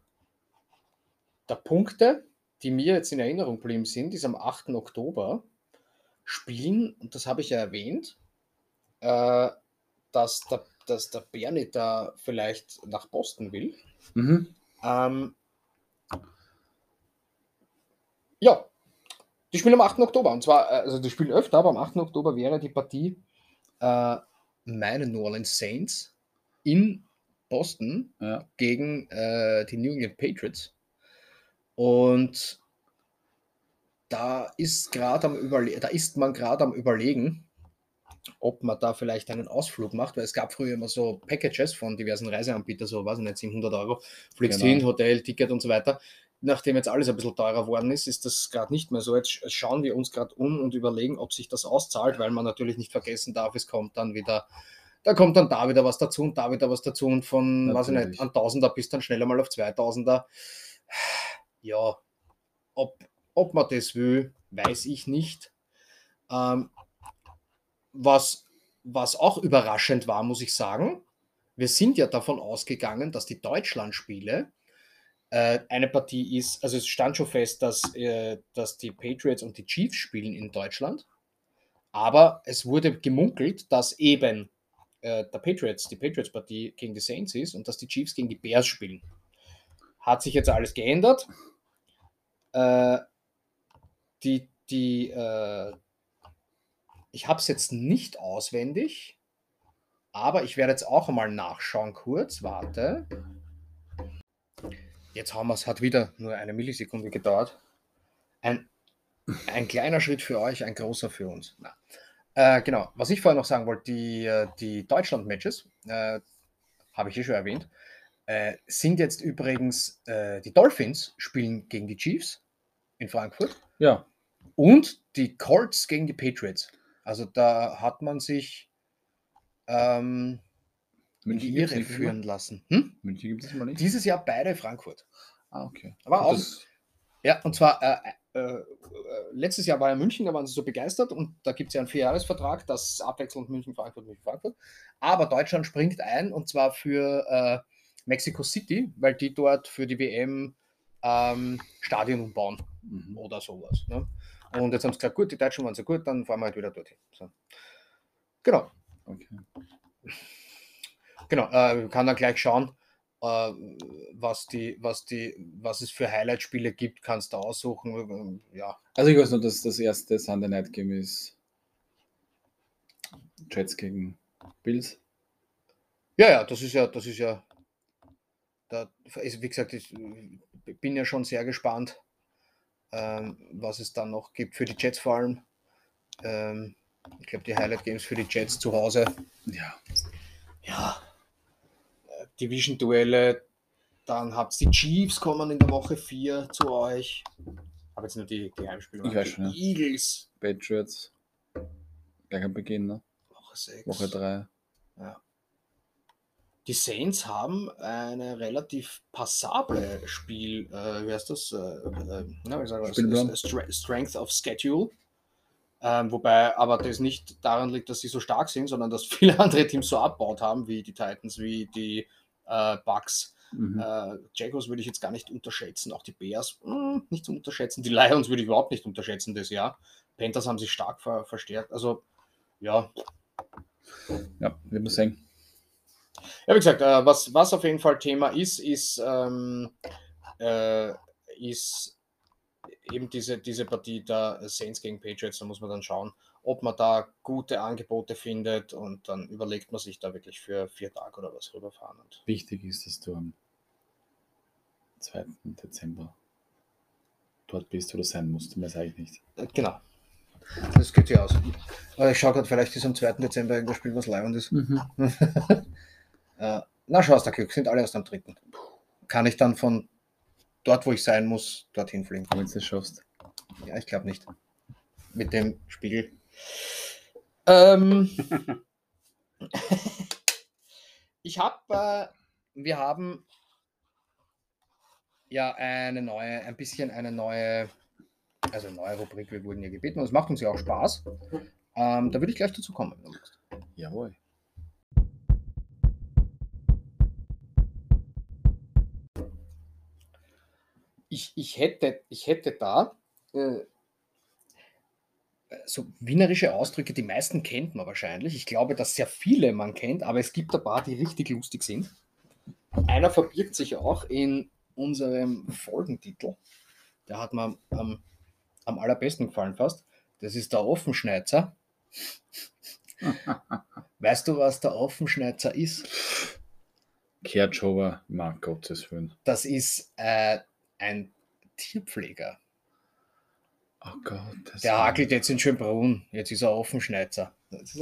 C: der Punkte, die mir jetzt in Erinnerung geblieben sind, ist am 8. Oktober spielen, und das habe ich ja erwähnt, äh, dass, der, dass der Bernie da vielleicht nach Boston will.
B: Mhm.
C: Ähm, ja, die spielen am 8. Oktober. Und zwar, äh, also die spielen öfter, aber am 8. Oktober wäre die Partie äh, meine New Orleans Saints in Boston
B: Ja.
C: gegen äh, die New England Patriots. Und da ist gerade am Überle da ist man gerade am überlegen, ob man da vielleicht einen Ausflug macht, weil es gab früher immer so Packages von diversen Reiseanbietern, so ich nicht, 700 Euro, fliegst
B: Genau.
C: hin, Hotel, Ticket und so weiter. Nachdem jetzt alles ein bisschen teurer geworden ist, ist das gerade nicht mehr so. Jetzt sch- schauen wir uns gerade um und überlegen, ob sich das auszahlt, weil man natürlich nicht vergessen darf, es kommt dann wieder, da kommt dann da wieder was dazu und da wieder was dazu und von, weiß ich nicht,
B: Natürlich.
C: an Tausender bis dann schneller mal auf 2000er. Ja, ob, ob man das will, weiß ich nicht. Ähm, was, was auch überraschend war, muss ich sagen, wir sind ja davon ausgegangen, dass die Deutschlandspiele äh, eine Partie ist, also es stand schon fest, dass, äh, dass die Patriots und die Chiefs spielen in Deutschland, aber es wurde gemunkelt, dass eben äh, der Patriots, die Patriots-Partie gegen die Saints ist und dass die Chiefs gegen die Bears spielen. Hat sich jetzt alles geändert. Äh, die, die, äh, ich habe es jetzt nicht auswendig, aber ich werde jetzt auch einmal nachschauen kurz. Warte. Jetzt haben wir es, hat wieder nur eine Millisekunde gedauert. Ein, ein kleiner Schritt für euch, ein großer für uns. Äh, genau, was ich vorher noch sagen wollte, die, äh, die Deutschland-Matches, äh, habe ich eh schon erwähnt, äh, sind jetzt übrigens, äh, die Dolphins spielen gegen die Chiefs in Frankfurt
B: Ja,
C: und die Colts gegen die Patriots. Also da hat man sich ähm, in
B: München
C: die
B: gibt's
C: Irre
B: nicht, oder?
C: führen lassen. Hm?
B: München gibt es mal nicht.
C: Dieses Jahr beide Frankfurt.
B: Ah, okay.
C: Aber auch- Ja, und zwar äh, äh, äh, letztes Jahr war ja München, da waren sie so begeistert und da gibt es ja einen Vierjahresvertrag, das abwechselnd München, Frankfurt, München, Frankfurt. Aber Deutschland springt ein und zwar für äh, Mexico City, weil die dort für die WM ähm, Stadion umbauen
B: Mhm.
C: oder sowas. Ne? Und jetzt haben sie gesagt, gut, die Deutschen waren so gut, dann fahren wir halt wieder dorthin. So. Genau,
B: Okay.
C: genau. Äh, kann dann gleich schauen, äh, was, die, was, die, was es für Highlight-Spiele gibt, kannst du aussuchen. Ja,
B: Also ich weiß nur, dass das erste Sunday Night Game ist Jets gegen Bills.
C: Ja, ja, das ist ja, das ist ja, da ist, wie gesagt, ich bin ja schon sehr gespannt, ähm, was es dann noch gibt für die Jets vor allem. Ähm, ich glaube, die Highlight Games für die Jets zu Hause.
B: Ja.
C: Ja, äh, Division-Duelle, dann habt ihr die Chiefs kommen in der Woche 4 zu euch. Habe jetzt nur die, die Heimspiele.
B: Ich weiß schon, ja.
C: Die Eagles,
B: Patriots. Gleich am Beginn, ne?
C: Woche 6.
B: Woche 3.
C: Die Saints haben eine relativ passable Spiel, äh, wie heißt das? Äh, äh, na, wie sagen wir Strength of Schedule. Ähm, wobei aber das nicht daran liegt, dass sie so stark sind, sondern dass viele andere Teams so abbaut haben, wie die Titans, wie die äh, Bucks.
B: Mhm.
C: Äh, Jaguars würde ich jetzt gar nicht unterschätzen, auch die Bears mh, nicht zu unterschätzen. Die Lions würde ich überhaupt nicht unterschätzen das Jahr. Panthers haben sich stark ver verstärkt. Also ja,
B: Ja, wir müssen sehen.
C: Ja, wie gesagt, äh, was, was auf jeden Fall Thema ist, ist, ähm, äh, ist eben diese, diese Partie der Saints gegen Patriots. Da muss man dann schauen, ob man da gute Angebote findet und dann überlegt man sich da wirklich für vier Tage oder was rüberfahren. Und
B: Wichtig ist, dass du am 2. Dezember dort bist oder sein musst. Mehr sage ich nicht.
C: äh, genau. Das geht ja aus. Aber ich schaue gerade, vielleicht ist am 2. Dezember irgendwas Spiel, was leibend ist. Äh, na, schau, der Glück, sind alle erst am 3. Kann ich dann von dort, wo ich sein muss, dorthin fliegen?
B: Wenn du es schaffst.
C: Ja, ich glaube nicht. Mit dem Spiegel. Ähm, ich habe, äh, wir haben ja eine neue, ein bisschen eine neue, also eine neue Rubrik, wir wurden ja gebeten und es macht uns ja auch Spaß. Ähm, da würde ich gleich dazu kommen. wenn du magst.
B: Jawohl.
C: Ich, ich, hätte, ich hätte da äh, so wienerische Ausdrücke, die meisten kennt man wahrscheinlich. Ich glaube, dass sehr viele man kennt, aber es gibt ein paar, die richtig lustig sind. Einer verbirgt sich auch in unserem Folgentitel. Der hat mir am, am allerbesten gefallen fast. Das ist der Offenschneizer. Weißt du, was der Offenschneizer ist?
B: Kehrtschober, mag Gottes Willen.
C: Das ist äh, ein Tierpfleger.
B: Oh Gott. Das
C: Der hakelt jetzt in Schönbrunn. Jetzt ist er Offenschneizer.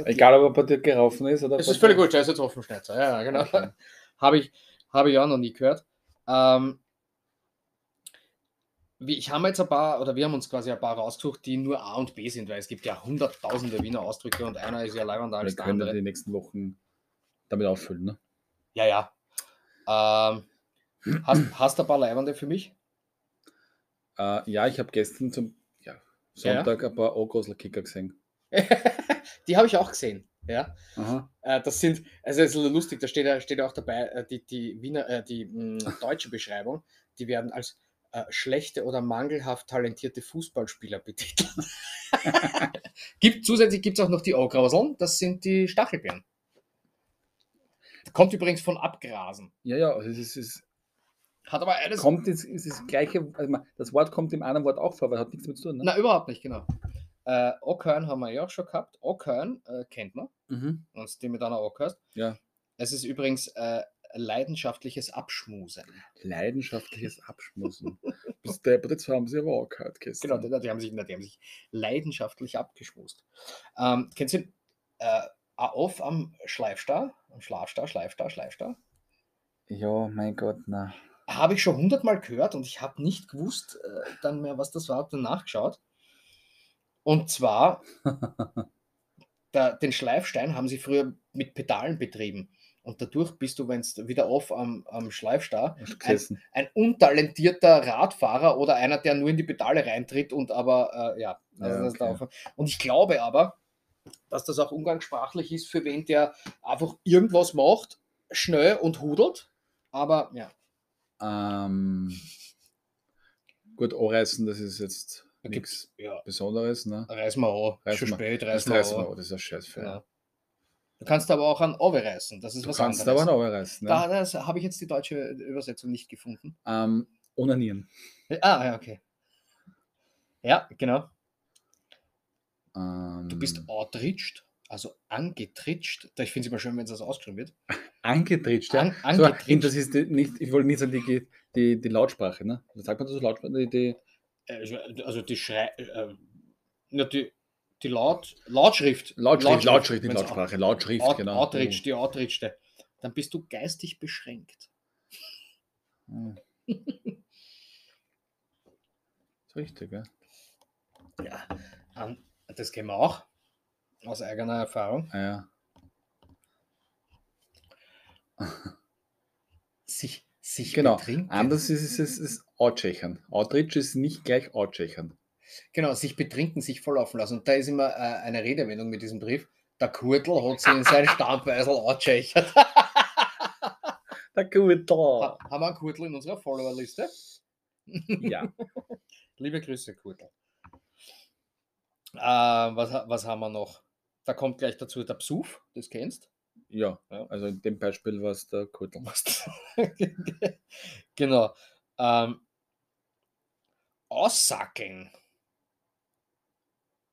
B: Egal, ob er bei dir gelaufen ist oder.
C: Es ist völlig gut, er ist jetzt Offenschneizer. Ja, ja, genau.
B: Okay.
C: Habe ich, habe ich auch noch nie gehört. Ähm, wie, ich habe jetzt ein paar, oder wir haben uns quasi ein paar rausgesucht, die nur A und B sind, weil es gibt ja hunderttausende Wiener Ausdrücke und einer ist ja leibender
B: Wir
C: als der
B: können
C: andere.
B: die nächsten Wochen damit auffüllen. Ne?
C: Ja, ja. Ähm, hast, hast du ein paar Leibernde für mich?
B: Äh, ja, ich habe gestern zum ja, Sonntag ein paar O-Kicker gesehen.
C: die habe ich auch gesehen. Ja. Äh, das sind, also es ist lustig, da steht ja, steht ja auch dabei, äh, die, die Wiener, äh, die mh, deutsche Beschreibung, die werden als äh, schlechte oder mangelhaft talentierte Fußballspieler betitelt. gibt, zusätzlich gibt es auch noch die Augrauseln, das sind die Stachelbeeren. Kommt übrigens von Abgrasen.
B: Ja, ja, es ist, es
C: Hat aber eines.
B: kommt jetzt, ist das gleiche, also das Wort kommt im anderen Wort auch vor, weil hat nichts damit zu tun. Ne?
C: Na, überhaupt nicht, genau. Äh, Ockern haben wir ja auch schon gehabt. Ockern äh, kennt man,
B: Mhm.
C: du die mit einer Ock hast.
B: Ja.
C: Es ist übrigens äh, leidenschaftliches Abschmusen.
B: Leidenschaftliches Abschmusen. Bis der, jetzt haben sie aber auch gehört gestern.
C: Genau, die, die, haben sich, die haben sich leidenschaftlich abgeschmust. Ähm, kennst du äh, auf am Schleifstar? Am Schlafstar, Schleifstar, Schleifstar?
B: Ja, mein Gott, na.
C: Habe ich schon hundertmal gehört und ich habe nicht gewusst äh, dann mehr, was das war, habe dann nachgeschaut. Und zwar, der, den Schleifstein haben sie früher mit Pedalen betrieben. Und dadurch bist du, wenn es wieder auf am, am Schleifstar,
B: gesessen?
C: ein untalentierter Radfahrer oder einer, der nur in die Pedale reintritt und aber, äh, ja, also
B: Ja, okay.
C: Und ich glaube aber, dass das auch umgangssprachlich ist für wen, der einfach irgendwas macht, schnell und hudelt. Aber ja,
B: Ähm, gut, anreißen, das ist jetzt
C: da
B: nichts
C: ja,
B: Besonderes. Ne?
C: reiß mal an.
B: Reiß
C: Schon
B: mal-
C: spät,
B: Das,
C: reiß mal
B: reißen wir
C: an.
B: an, das ist ein Scheiß.
C: Genau. Du kannst aber auch an Owe reißen, das ist
B: Du
C: was
B: kannst
C: anderes.
B: aber noch anreißen.
C: Da
B: Ne?
C: das habe ich jetzt die deutsche Übersetzung nicht gefunden.
B: Ähm, onanieren.
C: Ah, ja, okay. Ja, genau.
B: Ähm,
C: Du bist outritscht, also angetritscht. Ich finde es immer schön, wenn das ausgeschrieben wird.
B: angetritscht. Ja?
C: An,
B: So,
C: angetritscht.
B: das ist nicht, ich wollte nicht sagen, die, die, die Lautsprache, ne? Sagt man das so Lautsprache? Die, die,
C: Äh, also die Schrei... Äh, die, die Laut, Lautschrift.
B: Lautschrift, Lautschrift, nicht
C: Wenn's
B: Lautschrift, Lautschrift,
C: Out,
B: genau.
C: Outreach, die Outreachste. Dann bist du geistig beschränkt.
B: Oh. Ist richtig, ja.
C: Ja, das kennen wir auch. Aus eigener Erfahrung.
B: Ah, ja.
C: Sich, sich
B: Genau.
C: betrinken.
B: Anders ist es ist Outschechern. Outreach ist nicht gleich Outschechern.
C: Genau, sich betrinken, sich volllaufen lassen. Und da ist immer äh, eine Redewendung mit diesem Brief. Der Kurtel hat sie in sein Stammbeisel angechechert.
B: Der Gute.
C: Ha- Haben wir einen Kurtel in unserer Followerliste?
B: Ja.
C: Liebe Grüße, Kurtel. Äh, was, was haben wir noch? Da kommt gleich dazu der Psuf, das kennst
B: Ja,
C: Ja.
B: also in dem Beispiel war es der Kurtel.
C: genau. Ähm, Aussackeln.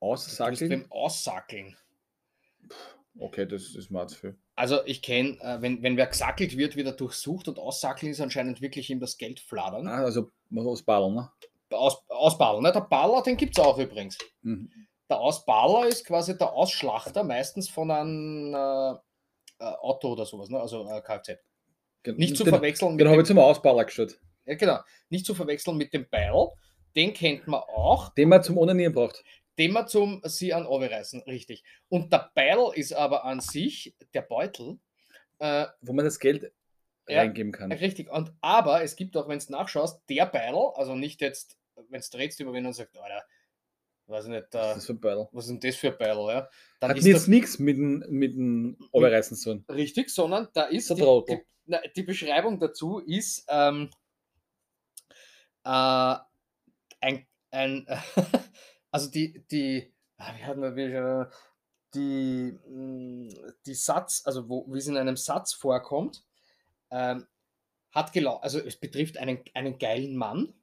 C: Du bist
B: Aussackeln?
C: beim Aussackeln.
B: Okay, das ist mal zu viel.
C: Also ich kenne, äh, wenn, wenn wer gesackelt wird, wird er durchsucht und Aussackeln ist anscheinend wirklich ihm das Geld fladern.
B: Ah, also was aus Badeln, ne?
C: Aus, Ausballer, ne? Der Baller, den gibt es auch übrigens.
B: Mhm.
C: Der Ausballer ist quasi der Ausschlachter, meistens von einem äh, äh, Auto oder sowas, ne? also äh, Kfz.
B: Gen-
C: Nicht zu
B: den,
C: verwechseln mit
B: Den habe ich zum Ausballer gestellt.
C: ja, genau, nicht zu verwechseln mit dem Beil. Den kennt man auch,
B: Den man zum Onanieren braucht.
C: den man zum sie an reißen, richtig. Und der Beil ist aber an sich der Beutel. Äh,
B: Wo man das Geld
C: Ja.
B: reingeben kann.
C: Richtig, und aber es gibt auch, wenn du nachschaust, der Beil, also nicht jetzt, wenn du redest über wen und sagst, Alter, weiß ich nicht,
B: Was
C: äh,
B: ist das für ein Badel?
C: was ist denn das für ein Beil, ja? Dann
B: Hat
C: ist
B: jetzt nichts mit dem, mit dem Oberreißen zu tun.
C: richtig, sondern da ist die, die, na, die Beschreibung dazu ist ähm, äh, ein, ein also die, die, ah, wie hat man, wie, äh, die, mh, die Satz, also wo, wie es in einem Satz vorkommt, ähm, hat gelau also es betrifft einen, einen geilen Mann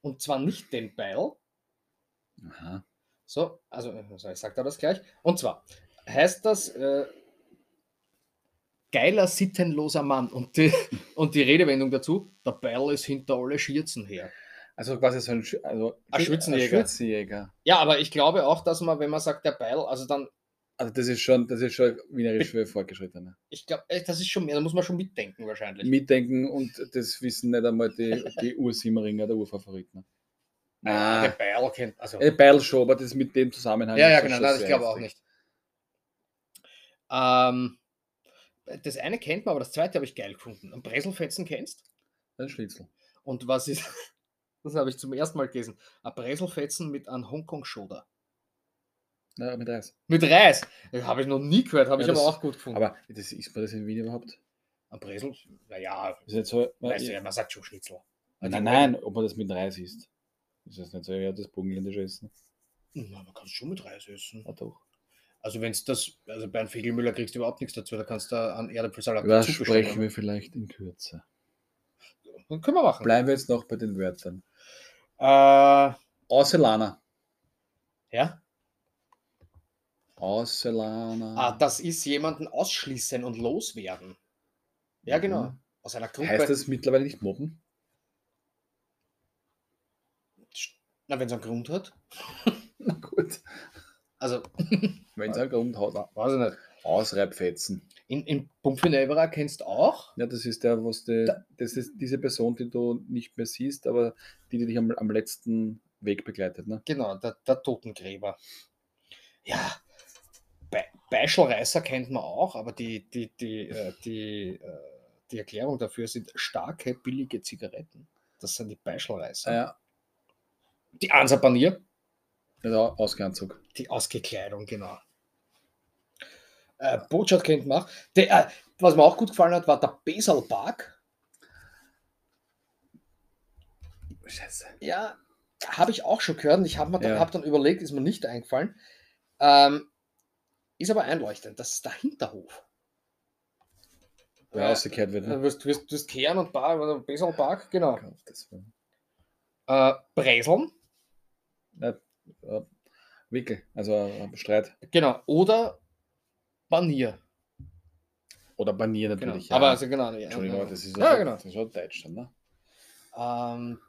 C: und zwar nicht den Beil,
B: Aha.
C: so, also also ich sage da das gleich. Und zwar heißt das äh, geiler, sittenloser Mann. Und die, und die Redewendung dazu, der Beil ist hinter alle Schürzen her.
B: Also quasi so ein, also,
C: Ein Schürzenjäger.
B: Schürzenjäger.
C: Ja, aber ich glaube auch, dass man, wenn man sagt, der Beil, also dann
B: Also das ist schon, das ist schon wienerisch für Fortgeschrittene.
C: Ich glaube, das ist schon mehr, da muss man schon mitdenken wahrscheinlich.
B: Mitdenken und das wissen nicht einmal die, die Ur-Simmeringer, der Urfavoriten.
C: Ah, der Bayerl kennt, also.
B: äh, Beil schon, aber das mit dem Zusammenhang.
C: ja, ja,
B: ist
C: genau, nein, ich glaube auch nicht. Ähm, das eine kennt man, aber das zweite habe ich geil gefunden. Ein Breselfetzen kennst?
B: Ein Schnitzel.
C: Und was ist, das habe ich zum ersten Mal gelesen, ein Breselfetzen mit einem Hongkong-Schoder.
B: Ja, mit Reis.
C: Mit Reis. Das habe ich noch nie gehört, habe
B: Ja,
C: ich aber
B: das-
C: auch gut gefunden.
B: Aber das, isst man das in Wien überhaupt?
C: ein Bresel, naja,
B: Ist so,
C: weißt du ja, man sagt schon Schnitzel.
B: nein, nein, ob man das mit Reis isst. Ist das nicht so, ja, das burgenländische Essen?
C: Na, man kann es schon mit Reis essen.
B: Ja, doch.
C: Also wenn es das, also bei einem Figelmüller kriegst du überhaupt nichts dazu, da kannst du an Erdäpfelsalat
B: Das sprechen wir vielleicht in Kürze.
C: Dann können wir machen.
B: Bleiben wir jetzt noch bei den Wörtern.
C: Äh,
B: Auselana.
C: ja.
B: Auselana.
C: Ah, das ist jemanden ausschließen und loswerden. Ja, genau.
B: Mhm.
C: Aus einer Gruppe.
B: Heißt das mittlerweile nicht mobben?
C: Na, wenn es einen Grund hat.
B: Na gut.
C: Also,
B: Wenn es einen Grund hat.
C: weiß ich nicht.
B: Ausreibfetzen.
C: In, in Pumpfinevera kennst du auch.
B: Ja, das ist der, was die,
C: Da-
B: das ist diese Person, die du nicht mehr siehst, aber die, die dich am, am letzten Weg begleitet. Ne?
C: Genau, der, der Totengräber. Ja, Be Beischelreißer kennt man auch, aber die, die, die, äh, die, äh, die Erklärung dafür sind starke, billige Zigaretten. Das sind die Beischelreißer.
B: Ah, ja,
C: Die Ansapanier,
B: der Ausgeanzug.
C: die Ausgekleidung, genau. Äh, Botschaft kennt man auch. Der, äh, was mir auch gut gefallen hat, war der Besalpark.
B: Scheiße.
C: Ja, habe ich auch schon gehört und ich habe mir dann,
B: Ja.
C: hab dann überlegt, ist mir nicht eingefallen. Ähm, ist aber einleuchtend, das ist der Hinterhof.
B: Wer
C: Ja,
B: ausgekehrt wird.
C: Du
B: Ne?
C: wirst, wirst, wirst kehren und Bar, Besalpark, genau. Äh, Breseln,
B: Ja, äh, Wickel, also äh, Streit.
C: genau. Oder Banier.
B: Oder Banier
C: Genau.
B: natürlich. ja.
C: Aber also genau. Ja,
B: Entschuldigung,
C: ja.
B: aber das ist
C: ja, genau.
B: das ist schon Deutsch dann, ne?
C: Ähm,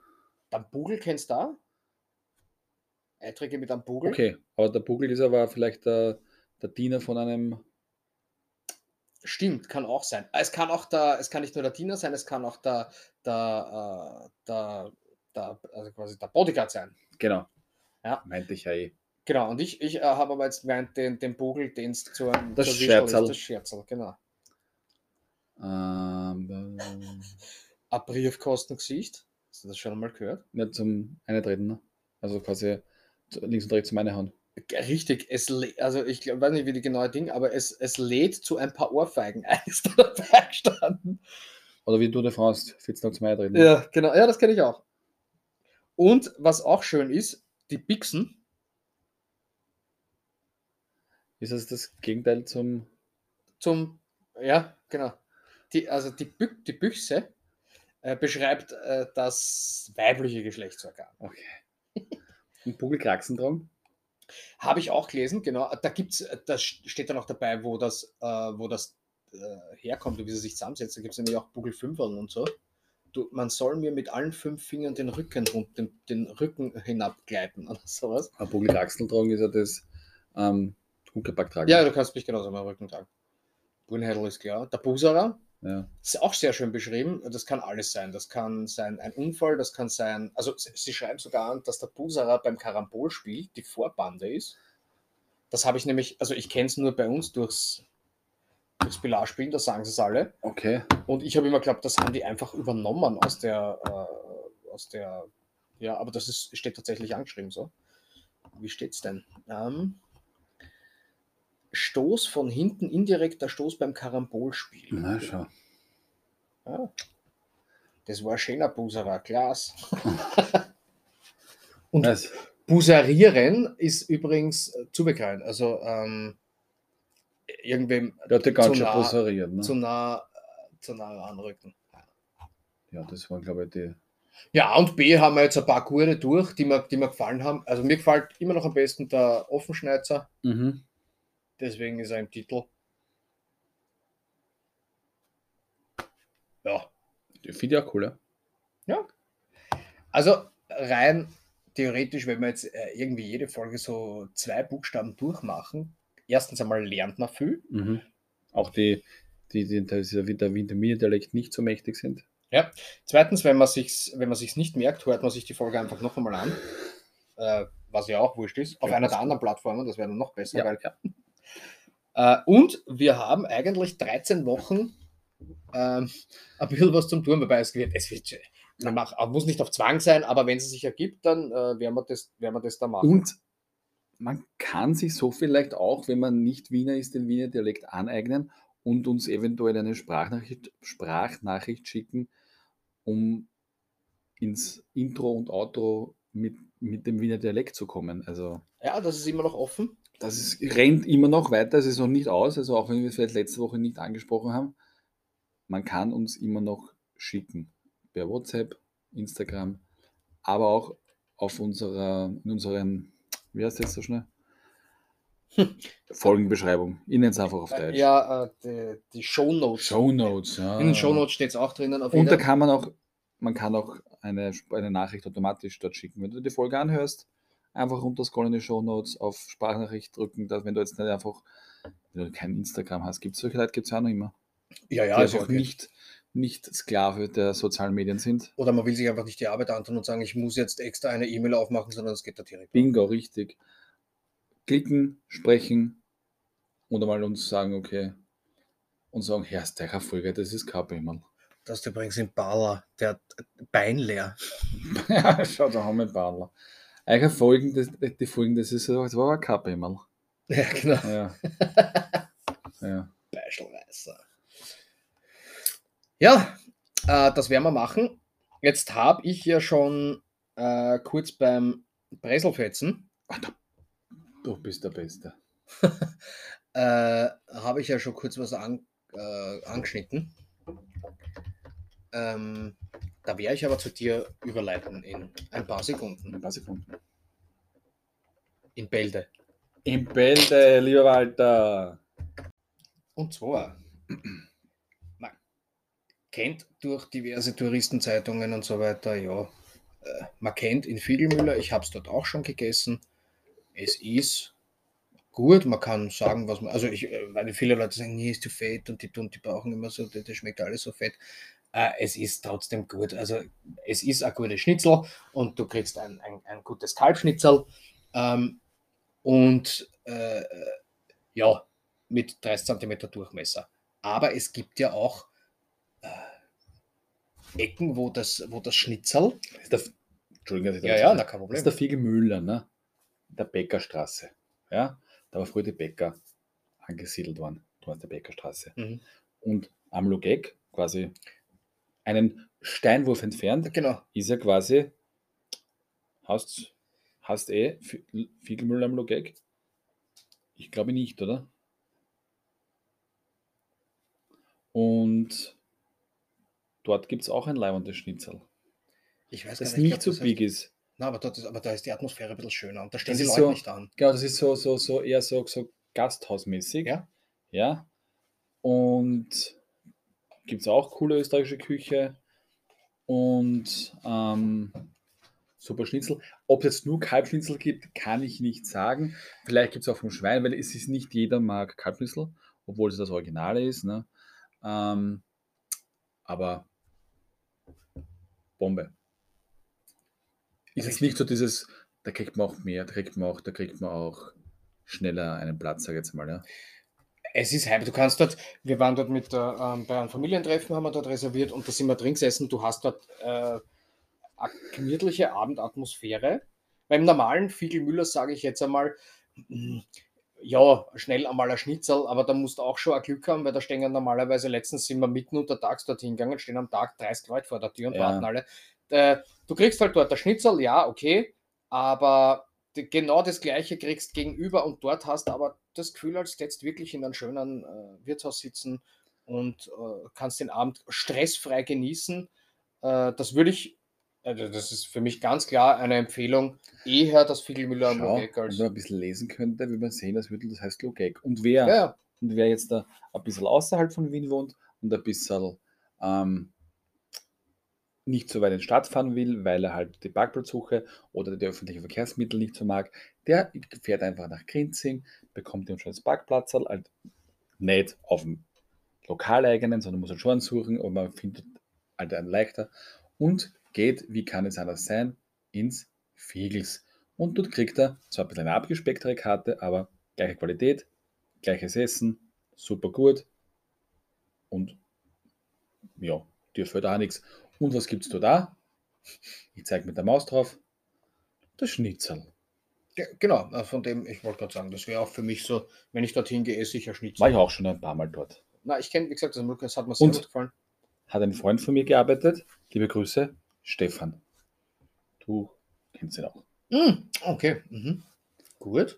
C: dann Bugel kennst du da? Eiträge mit einem Bugel.
B: Okay, aber der Bugel ist aber vielleicht der, der Diener von einem.
C: Stimmt, kann auch sein. Es kann auch der, es kann nicht nur der Diener sein, es kann auch der, der, äh, der, der also quasi der Bodyguard sein.
B: Genau.
C: Ja.
B: Meinte ich ja eh.
C: Genau, und ich, ich äh, habe aber jetzt gemeint, den, den es zu einem
B: Das
C: zur
B: Scherzerl.
C: Das Scherzerl, genau.
B: Ähm,
C: Ein Briefkostengesicht. Hast du das schon einmal gehört?
B: nicht zum Eintreten, ne? Also quasi links und rechts zum Einhauen.
C: G- Richtig, es also ich glaub, weiß nicht, wie die genaue Ding, aber es, es lädt zu ein paar Ohrfeigen. Eines da dabei gestanden.
B: Oder wie du der Faust, 14 zum Eintreten.
C: Ja, genau. Ja, das kenne ich auch. Und was auch schön ist, die Bixen.
B: Ist das das Gegenteil zum.
C: zum, ja, genau. Die, also die, Bü die Büchse äh, beschreibt äh, das weibliche Geschlechtsorgan.
B: Okay. Und Bugelkraxen tragen?
C: Habe ich auch gelesen, genau. Da gibt's, da steht dann auch dabei, wo das, äh, wo das äh, herkommt und wie sie sich zusammensetzt. Da gibt es nämlich auch Bugel 5 und so. Du, man soll mir mit allen fünf Fingern den Rücken, rund- den, den Rücken hinabgleiten oder sowas.
B: Ein Bugelkraxen tragen ist ja das ähm, Huckepack tragen.
C: Ja, du kannst mich genauso am Rücken tragen. Bulenheidel ist klar. Der Buserer,
B: ja.
C: ist auch sehr schön beschrieben. Das kann alles sein. Das kann sein ein Unfall, das kann sein. Also sie, sie schreiben sogar an, dass der Buserer beim Karambolspiel die Vorbande ist. Das habe ich nämlich, also ich kenne es nur bei uns durchs, durchs Pilarspielen, da sagen sie es alle.
B: Okay.
C: Und ich habe immer geglaubt, das haben die einfach übernommen aus der, äh, aus der, ja, aber das ist, steht tatsächlich angeschrieben so. Wie steht's denn? Ähm, Stoß von hinten, indirekter Stoß beim Karambolspiel.
B: Na, schau.
C: Ja. Das war ein schöner Buserer, Glas. Und
B: Was?
C: Buserieren ist übrigens äh, zubekannt. Also ähm, irgendwem
B: Der hat ja ganz
C: Zu nah-
B: ne?
C: zu nah, äh, zu nah anrücken.
B: Ja, das waren, glaube ich, die.
C: Ja, und B haben wir jetzt ein paar Gure durch, die mir, die mir gefallen haben. Also mir gefällt immer noch am besten der Offenschneizer,
B: Mhm.
C: deswegen ist er im Titel. Ja,
B: Die finde ich auch cool, ja.
C: also rein theoretisch, wenn wir jetzt äh, irgendwie jede Folge so zwei Buchstaben durchmachen, erstens einmal lernt man viel.
B: Mhm. Auch die, die, die der, der Wiener-Dialekt nicht so mächtig sind.
C: Ja. Zweitens, wenn man sich wenn man sich's nicht merkt, hört man sich die Folge einfach noch einmal an. Äh, was ja auch wurscht ist. Auf
B: Ja,
C: einer der anderen Plattformen, das wäre dann noch besser.
B: Ja,
C: weil,
B: ja.
C: äh, und wir haben eigentlich 13 Wochen ähm, ein bisschen was zum Tun, wobei es wird, es wird man macht, muss nicht auf Zwang sein, aber wenn es sich ergibt, dann äh, werden, wir das, werden wir das da machen.
B: Und man kann sich so vielleicht auch, wenn man nicht Wiener ist, den Wiener Dialekt aneignen und uns eventuell eine Sprachnachricht, Sprachnachricht schicken, um ins Intro und Outro mit, mit dem Wiener Dialekt zu kommen. Also
C: ja, das ist immer noch offen.
B: das ist, rennt immer noch weiter, es ist noch nicht aus, also auch wenn wir es vielleicht letzte Woche nicht angesprochen haben, man kann uns immer noch schicken. Per WhatsApp, Instagram, aber auch auf unserer, in unseren, wie heißt das so schnell? Folgenbeschreibung. Ich nenne es einfach auf Deutsch.
C: Ja, äh, die, die Shownotes.
B: Shownotes, ja.
C: In den Shownotes steht es auch drinnen. Auf
B: Und da kann man auch, man kann auch eine, eine Nachricht automatisch dort schicken. Wenn du die Folge anhörst, einfach runterscrollen in die Shownotes, auf Sprachnachricht drücken, dass, wenn du jetzt nicht einfach, wenn du kein Instagram hast, gibt es solche Leute, gibt es ja auch noch immer,
C: ja, ja,
B: die
C: ist
B: einfach
C: okay.
B: nicht, nicht Sklave der sozialen Medien sind.
C: Oder man will sich einfach nicht die Arbeit antun und sagen, ich muss jetzt extra eine E-Mail aufmachen, sondern es geht da direkt.
B: Bingo, richtig. Klicken, sprechen und einmal uns sagen, okay, und sagen, Herr Steicher Folge, das ist KP, Mann.
C: Das ist übrigens in Baller, der Bein leer.
B: Ja, schau, da haben wir einen Badler. Eicher Folgen, das, die Folgen, das ist das war ein KP, Mann.
C: Ja, genau.
B: Ja. ja.
C: Beischelweißer. Ja, äh, das werden wir machen. Jetzt habe ich ja schon äh, kurz beim Breselfetzen,
B: da- Du bist der Beste.
C: äh, habe ich ja schon kurz was an, äh, angeschnitten. Ähm, da werde ich aber zu dir überleiten in ein paar Sekunden.
B: Ein paar Sekunden.
C: In Bälde.
B: Im Bälde, lieber Walter.
C: Und zwar, kennt durch diverse Touristenzeitungen und so weiter, ja, äh, man kennt in Fiegelmüller, ich habe es dort auch schon gegessen. Es ist gut, man kann sagen, was man, also ich, äh, weil viele Leute sagen, nee, ist zu fett und die tun, die brauchen immer so, das, schmeckt alles so fett. Äh, es ist trotzdem gut, also es ist ein gutes Schnitzel und du kriegst ein, ein, ein gutes Kalbschnitzel ähm, und äh, ja, mit 30 cm Durchmesser. Aber es gibt ja auch Ecken, wo das, wo das Schnitzel.
B: Ist der, Entschuldigung, dass ich da
C: Ja, ja, na kein
B: Das
C: Problem.
B: ist der Fiegel Müller, ne? Der Bäckerstraße. Ja? Da war früher die Bäcker angesiedelt worden. Du hast der Bäckerstraße.
C: Mhm.
B: Und am Lugeg, quasi einen Steinwurf entfernt,
C: Genau.
B: ist ja quasi, hast, hast eh Fi- Fiegelmüll am Lugeg? Ich glaube nicht, oder? Und dort gibt es auch ein leibendes Schnitzel,
C: Ich weiß
B: das
C: gar nicht,
B: nicht so
C: ob das
B: big ist.
C: Na, aber, dort ist, aber da ist die Atmosphäre ein bisschen schöner und da stehen
B: Das
C: die Leute
B: so-
C: nicht an.
B: Genau, das ist so, so, so eher so, so gasthausmäßig.
C: Ja.
B: Ja. Und gibt es auch coole österreichische Küche und ähm, super Schnitzel. Ob es jetzt nur Kalbschnitzel gibt, kann ich nicht sagen. Vielleicht gibt es auch vom Schwein, weil es ist nicht jeder mag Kalbschnitzel, obwohl es das Originale ist. Ne? Ähm, aber Bombe. Ist jetzt
C: Richtig.
B: nicht so dieses, da kriegt man auch mehr, da kriegt man auch, da kriegt man auch schneller einen Platz, sag ich jetzt mal. Ja.
C: Es ist halb, du kannst dort, wir waren dort mit der, ähm, bei einem Familientreffen, haben wir dort reserviert und da sind wir drin gesessen. Du hast dort äh, eine gemütliche Abendatmosphäre. Beim normalen Fiegelmüller sage ich jetzt einmal, mm, ja, schnell einmal ein Schnitzel, aber da musst du auch schon ein Glück haben, weil da stehen ja normalerweise, letztens sind wir mitten untertags dort hingegangen, stehen am Tag 30 Leute vor der Tür und
B: Ja.
C: warten alle. Äh, du kriegst halt dort ein Schnitzel, ja, okay, aber die- genau das gleiche kriegst gegenüber und dort hast du aber das Gefühl, als jetzt wirklich in einem schönen äh, Wirtshaus sitzen und äh, kannst den Abend stressfrei genießen. Äh, das würde ich, also das ist für mich ganz klar eine Empfehlung, eher das Fiegelmüller am Logek
B: wenn
C: als.
B: man ein bisschen lesen könnte, würde man sehen, das würde das heißt Lugeg. Und wer,
C: Ja, ja,
B: und wer jetzt da ein bisschen außerhalb von Wien wohnt und ein bisschen ähm, nicht so weit in die Stadt fahren will, weil er halt die Parkplatzsuche oder die öffentlichen Verkehrsmittel nicht so mag, der fährt einfach nach Grinzing, bekommt ein schönes Parkplatz, halt nicht auf dem lokaleigenen, sondern muss halt schon suchen und man findet halt einen leichter und geht, wie kann es anders sein, ins Fiegels. Und dort kriegt er zwar ein bisschen eine abgespecktere Karte, aber gleiche Qualität, gleiches Essen, super gut und ja, dir fällt auch nichts. Und was gibt es da da? Ich zeige mit der Maus drauf. Das Schnitzel.
C: Ja, genau, von dem, ich wollte gerade sagen, das wäre auch für mich so, wenn ich dorthin gehe, esse ich ein Schnitzel.
B: War ich auch schon ein paar Mal dort.
C: Na, ich kenne, wie gesagt, das, das hat mir sehr
B: Und?
C: gut gefallen.
B: Hat ein Freund von mir gearbeitet. Liebe Grüße, Stefan. Du kennst ihn auch.
C: Mm, okay, mhm. gut.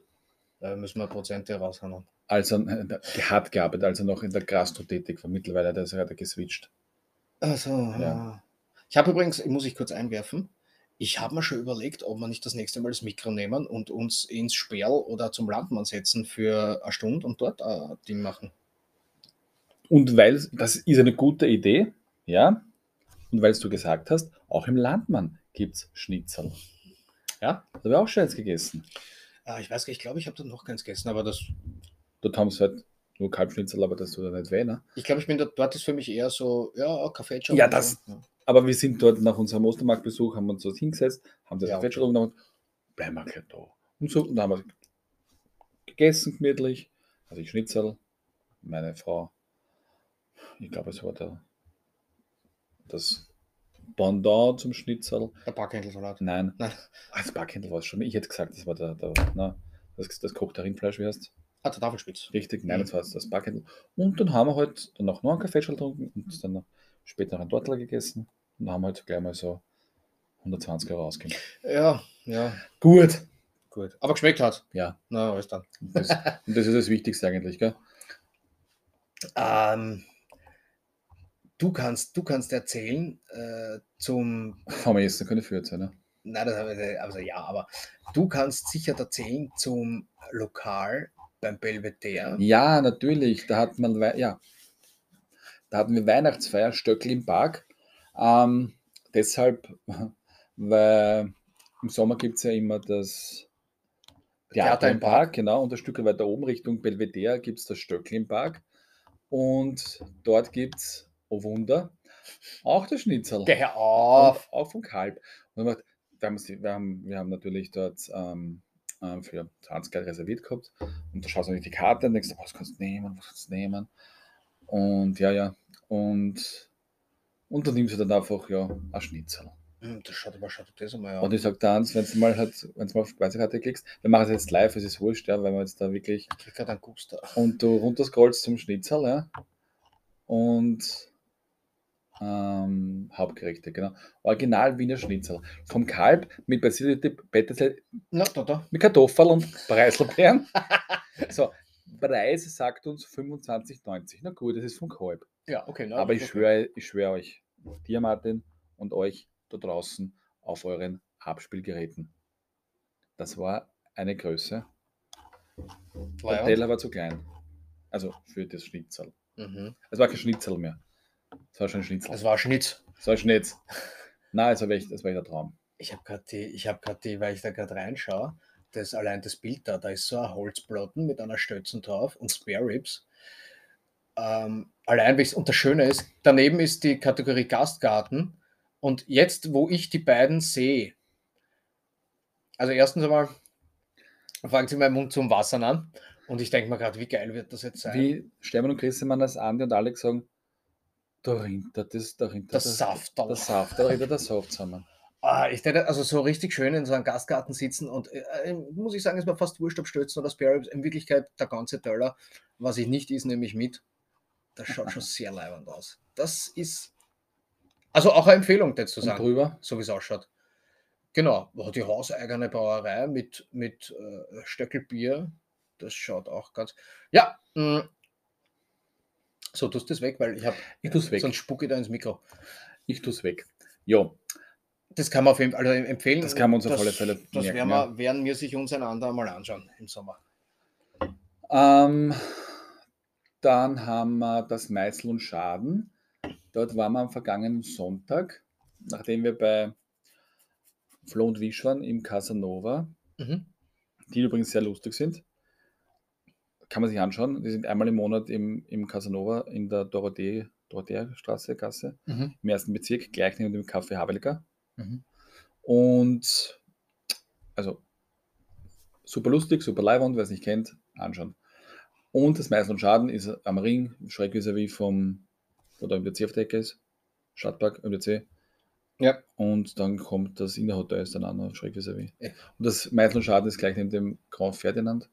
C: Da müssen wir Prozente raushauen.
B: Also äh, der hat gearbeitet, also noch in der Gastro tätig war. Mittlerweile hat er hat er geswitcht.
C: Also,
B: Ja.
C: ja. Ich habe übrigens, muss ich kurz einwerfen, ich habe mir schon überlegt, ob wir nicht das nächste Mal das Mikro nehmen und uns ins Sperl oder zum Landmann setzen für eine Stunde und dort ein Ding machen.
B: Und weil das ist eine gute Idee, ja. Und weil du gesagt hast, auch im Landmann gibt es Schnitzel. Ja, das habe ich auch schon jetzt gegessen.
C: Ah, ich weiß gar nicht, ich glaube, ich habe da noch keins gegessen, aber das,
B: Dort haben sie halt nur Kalbschnitzel, aber das tut ja nicht weh. Ne?
C: ich glaube, ich bin dort, dort ist für mich eher so, ja, Kaffee
B: Ja, das- Aber wir sind dort nach unserem Ostermarktbesuch, haben uns dort hingesetzt, haben das
C: Ja,
B: ja, Fett und dann bleiben wir gleich da. Und so, und dann haben wir gegessen gemütlich. Also ich Schnitzel, meine Frau, ich glaube, es war der, das Pendant zum Schnitzel.
C: Der Backhändelsalat.
B: Nein,
C: Nein.
B: Ah, das Backhändel war es schon. Ich hätte gesagt, das war der, der na, das, das kochte Rindfleisch, wie heißt
C: Ah, der Tafelspitz.
B: Richtig, nein,
C: Mhm.
B: das war das Backhändel. Und dann haben wir halt dann noch einen Kaffee getrunken und dann später noch einen Tortler gegessen. Und dann haben wir halt gleich mal so 120 Euro ausgegeben.
C: Ja, ja,
B: Gut.
C: gut. Aber geschmeckt hat.
B: Ja,
C: Na, alles dann.
B: und das, und das ist das Wichtigste eigentlich, gell?
C: Ähm, du, kannst, du kannst erzählen äh, zum
B: Haben wir essen können für sein, ne?
C: Nein, das haben wir, also ja, aber du kannst sicher erzählen zum Lokal beim Belvedere.
B: Ja, natürlich. Da hat man, ja, da hatten wir Weihnachtsfeier, Stöckl im Park. Ähm, deshalb, weil im Sommer gibt es ja immer das Theater im Park, genau, und ein Stück weiter oben Richtung Belvedere gibt es das Stöckl im Park. Und dort gibt es, oh Wunder, auch das Schnitzel.
C: Geh auf!
B: Auch, auch vom Kalb. Und wir, wir, haben, wir, haben, natürlich dort ähm, ähm, für 20 Geld reserviert gehabt. Und da schaust du auf die Karte und denkst, was kannst du nehmen, was kannst du nehmen. Und ja, ja. Und, und dann nimmst du dann einfach ja, ein Schnitzel.
C: Hm, Das schaut aber schaut das einmal
B: Und
C: an.
B: ich sag dann, wenn du mal halt, wenn du mal auf die Speisekarte klickst, wir machen es jetzt live, es ist wurscht, ja, weil wir jetzt da wirklich
C: Ich krieg gerade einen Guster.
B: und du runterscrollst zum Schnitzel, ja. Und ähm, Hauptgerichte, genau. Original Wiener Schnitzel. Vom Kalb mit Basilikum,
C: da.
B: mit Kartoffeln und Preiselbeeren. so, Preis sagt uns 25,90. Na gut, das ist vom Kalb.
C: Ja, okay. Na,
B: Aber ich
C: okay.
B: schwöre, ich schwöre euch, dir Martin und euch da draußen auf euren Abspielgeräten. Das war eine Größe. Der. Teller war zu klein. Also für das Schnitzel.
C: Mhm.
B: Es war kein Schnitzel mehr. Es war schon ein Schnitzel.
C: Es war Schnitt.
B: Es war ein Schnitz. Nein, es war echt, es war echt ein Traum.
C: Ich habe gerade die, ich habe gerade die, weil ich da gerade reinschaue, das allein das Bild da, da ist so ein Holzplatten mit einer Stötzen drauf und Spare Ribs. Ähm, allein, und das Schöne ist, daneben ist die Kategorie Gastgarten und jetzt, wo ich die beiden sehe, also erstens einmal fangen sie meinen Mund zum Wassern an und ich denke mir gerade, wie geil wird das jetzt sein?
B: Wie Stefan und Christian das Andi und Alex sagen, da rinnt das, da rinnt
C: Das Saft.
B: Das Saft, da rinnt der Saft zusammen.
C: Ah, ich hätte also so richtig schön in so einem Gastgarten sitzen und äh, äh, muss ich sagen, ist mir fast wurscht, ob Stötzen oder Spare. In Wirklichkeit der ganze Teller, was ich nicht is, nehme ich mit. Das schaut schon sehr leibend aus. Das ist also auch eine Empfehlung, das zu
B: Und
C: sagen,
B: drüber,
C: so wie es ausschaut. Genau, die hauseigene Brauerei mit, mit äh, Stöckelbier. Das schaut auch ganz. Ja, mh. So tust du das weg, weil ich habe
B: ich tu's weg.
C: sonst spucke ich da ins Mikro.
B: Ich tu's weg. Jo,
C: Das kann man auf jeden Fall also empfehlen.
B: Das kann man uns auf alle Fälle
C: Das
B: merken,
C: werden,
B: ja.
C: wir, werden wir sich uns einander mal anschauen im Sommer.
B: Ähm, dann haben wir das Meißel und Schaden. Dort waren wir am vergangenen Sonntag. nachdem wir bei Flo und Wisch waren im Casanova,
C: Mhm.
B: die übrigens sehr lustig sind, kann man sich anschauen. Die sind einmal im Monat im, im Casanova in der Dorothee, Dorothea-Straße, Gasse,
C: Mhm.
B: im ersten Bezirk, gleich neben dem Café Habelka.
C: Mhm.
B: Und also super lustig, super leibend, wer es nicht kennt, anschauen. Und das Meißen und Schaden ist am Ring, schräg vis-à-vis vom, wo der MDC auf der Ecke ist, Stadtpark, MDC.
C: Ja.
B: Und dann kommt das Innerhotel ist dann auch noch schräg vis-à-vis.
C: Ja.
B: Und das Meißen und Schaden ist gleich neben dem Grand Ferdinand.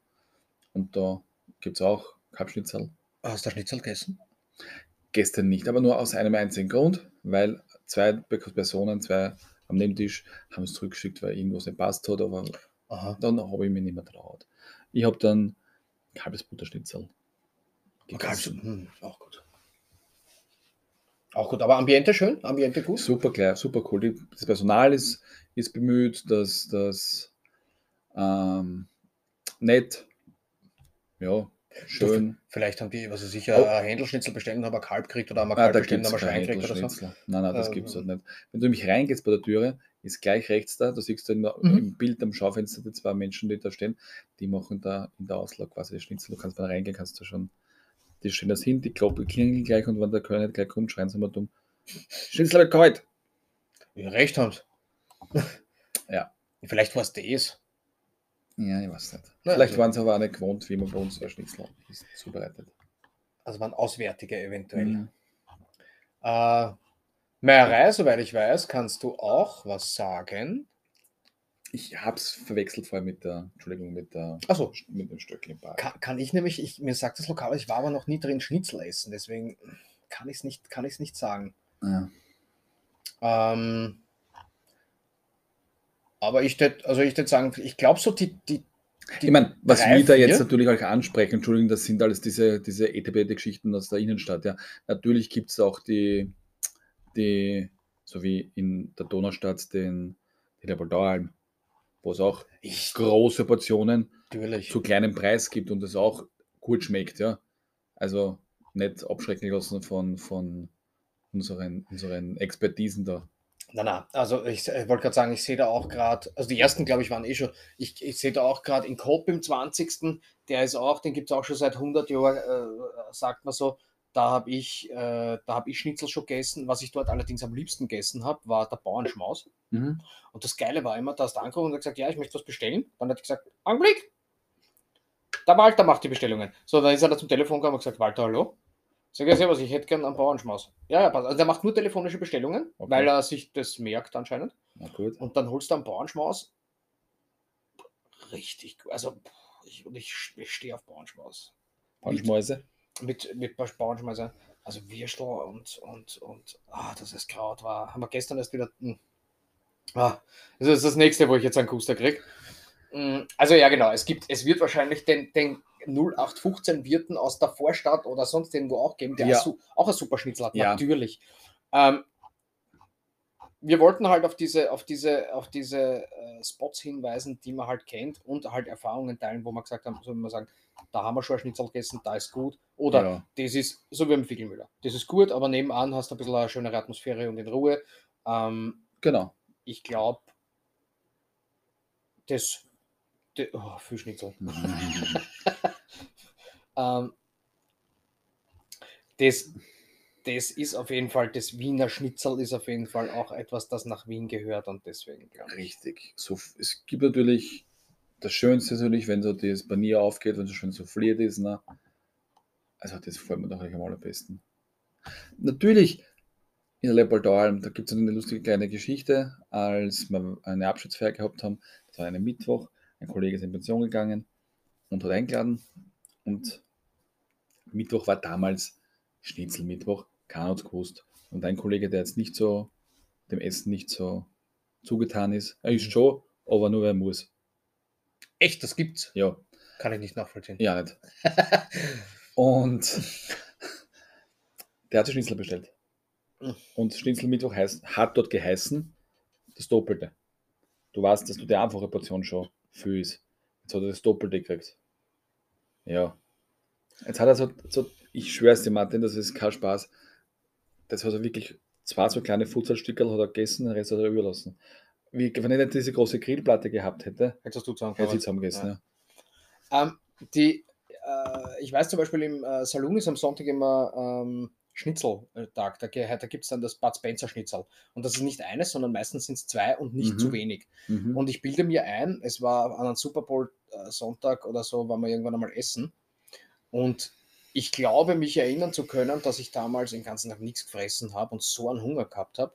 B: Und da gibt es auch Kalbschnitzel.
C: Hast du Schnitzel gegessen?
B: Gestern nicht, aber nur aus einem einzigen Grund, weil zwei Personen, zwei am Nebentisch, haben es zurückgeschickt, weil irgendwas nicht passt hat, aber
C: Aha.
B: dann habe ich mich nicht mehr traut. Ich habe dann Kalbesbutterschnitzel gegessen.
C: Hm, auch gut. Auch gut, aber Ambiente schön, Ambiente gut.
B: Super klar, super cool. Das Personal ist, ist bemüht, das, das ähm, nett, ja, schön.
C: Vielleicht haben die, was weiß ich,
B: Oh.
C: ein Händelschnitzel bestellt und haben ein Kalb gekriegt oder haben ein
B: Ah,
C: Kalb
B: da
C: bestellt und haben ein Schwein gekriegt oder so.
B: Nein, nein, das
C: Ähm,
B: gibt es halt nicht. Wenn du nämlich reingehst bei der Türe, ist gleich rechts da, da siehst du in der,
C: Mhm.
B: im Bild am Schaufenster die zwei Menschen, die da stehen, die machen da in der Auslage quasi das Schnitzel. Du kannst da reingehen, kannst du schon, die stellen das hin, die Kloppe klingeln gleich und wenn der Kölner nicht gleich kommt, schreien sie mal dumm. Schnitzel wird kalt!
C: Ja, recht haben
B: Ja.
C: Vielleicht war es das.
B: Ja, ich weiß nicht.
C: Na,
B: Vielleicht
C: also-
B: waren sie aber auch nicht gewohnt, wie man bei uns ein Schnitzel ist, zubereitet.
C: Also waren Auswärtige eventuell.
B: Mhm.
C: Äh, Meierei, soweit ich weiß, kannst du auch was sagen.
B: Ich habe es verwechselt vorher mit der, Entschuldigung, mit, der,
C: Achso,
B: mit dem Stöckchen im Park.
C: kann, kann ich nämlich, ich, mir sagt das Lokal, ich war aber noch nie drin Schnitzel essen, deswegen kann ich es nicht, kann nicht sagen.
B: Ja.
C: Ähm, aber ich würde, also ich würde sagen, ich glaube so die, die, die
B: Ich meine, was
C: drei,
B: wir da jetzt natürlich auch ansprechen, Entschuldigung, das sind alles diese, diese etablierte Geschichten aus der Innenstadt. Ja. Natürlich gibt es auch die, die, so wie in der Donaustadt, den, den Leopoldalm, wo es auch
C: ich,
B: große Portionen
C: natürlich.
B: zu kleinem Preis gibt und es auch gut schmeckt. Ja. Also nicht abschrecken lassen von, von unseren, unseren Expertisen da.
C: Na, na, also ich, äh, wollte gerade sagen, ich sehe da auch gerade, also die ersten, glaube ich, waren eh schon, ich, ich sehe da auch gerade in Coop im 20. Der ist auch, den gibt es auch schon seit 100 Jahren, äh, sagt man so. Da habe ich, äh, da habe ich Schnitzel schon gegessen. Was ich dort allerdings am liebsten gegessen habe, war der Bauernschmaus.
B: Mhm.
C: Und das Geile war immer, da hast du angerufen und hat gesagt, ja, ich möchte was bestellen. Dann hat er gesagt, Augenblick, der Walter macht die Bestellungen. So, dann ist er da zum Telefon gekommen und gesagt, Walter, hallo? Sag ja, servus, ich hätte gern einen Bauernschmaus. Ja, ja, passt. Also der macht nur telefonische Bestellungen,
B: Okay.
C: weil er sich das merkt anscheinend.
B: Na gut.
C: Und dann holst du einen Bauernschmaus. Richtig gut. Also, ich, ich, ich stehe auf Bauernschmaus.
B: Punchmäuse.
C: Mit, mit Bauernschmäuse. Also Würstel und, und, und ah, das ist Kraut war. Haben wir gestern erst wieder. hm. Ah, das ist das nächste, wo ich jetzt einen Kuster kriege. Also ja, genau. Es gibt, es wird wahrscheinlich den, den 0815 Wirten aus der Vorstadt oder sonst irgendwo auch geben, der
B: Ja.
C: auch ein super Schnitzel hat.
B: Ja.
C: Natürlich. Ähm, wir wollten halt auf diese, auf diese, auf diese Spots hinweisen, die man halt kennt und halt Erfahrungen teilen, wo wir gesagt haben, so wie wir sagen, da haben wir schon ein Schnitzel gegessen, da ist gut. Oder
B: Ja.
C: das ist so wie im Fickelmüller. Das ist gut, aber nebenan hast du ein bisschen eine schönere Atmosphäre und in Ruhe. Ähm,
B: Genau.
C: ich glaube, das. de- Oh, viel Schnitzel. Ähm, das, das ist auf jeden Fall, das Wiener Schnitzel ist auf jeden Fall auch etwas, das nach Wien gehört und deswegen.
B: Richtig. So, es gibt natürlich das Schönste natürlich, wenn so das Panier aufgeht, wenn so schön souffliert ist. Ne? Also das gefällt mir doch am allerbesten. Natürlich in der Leopoldalm, da gibt es eine lustige kleine Geschichte, als wir eine Abschiedsfeier gehabt haben. Das war ein Mittwoch. Ein Kollege ist in Pension gegangen und hat eingeladen. Und Mittwoch war damals Schnitzelmittwoch. Keiner hat es gewusst. Und ein Kollege, der jetzt nicht so, dem Essen nicht so zugetan ist, er ist schon, aber nur wer muss.
C: Echt, das gibt's.
B: Ja,
C: Kann ich nicht nachvollziehen.
B: ja nicht. Und der hat sich Schnitzel bestellt. Und Schnitzelmittwoch heißt, hat dort geheißen, das Doppelte. Du weißt, dass du die einfache Portion schon fühlst. Jetzt hat er das Doppelte gekriegt. Ja. Jetzt hat er so, so ich schwör's dir, Martin, das ist kein Spaß. Das hat er wirklich zwei so kleine Futsalstickerl hat er gegessen, den Rest hat er überlassen. Wie, wenn ich nicht diese große Grillplatte gehabt hätte,
C: Hättest du zusammen
B: hätte ich zusammen gegessen.
C: Ja.
B: Ja.
C: Ähm, die, äh, ich weiß zum Beispiel, im äh, Saloon ist am Sonntag immer ähm, Schnitzeltag. Da, da gibt es dann das Bud Spencer Schnitzel. Und das ist nicht eines, sondern meistens sind es zwei und nicht
B: Mhm.
C: zu wenig.
B: Mhm.
C: Und ich bilde mir ein, es war an einem Super Bowl äh, Sonntag oder so, waren wir irgendwann einmal essen. Und ich glaube, mich erinnern zu können, dass ich damals den ganzen Tag nichts gefressen habe und so einen Hunger gehabt habe,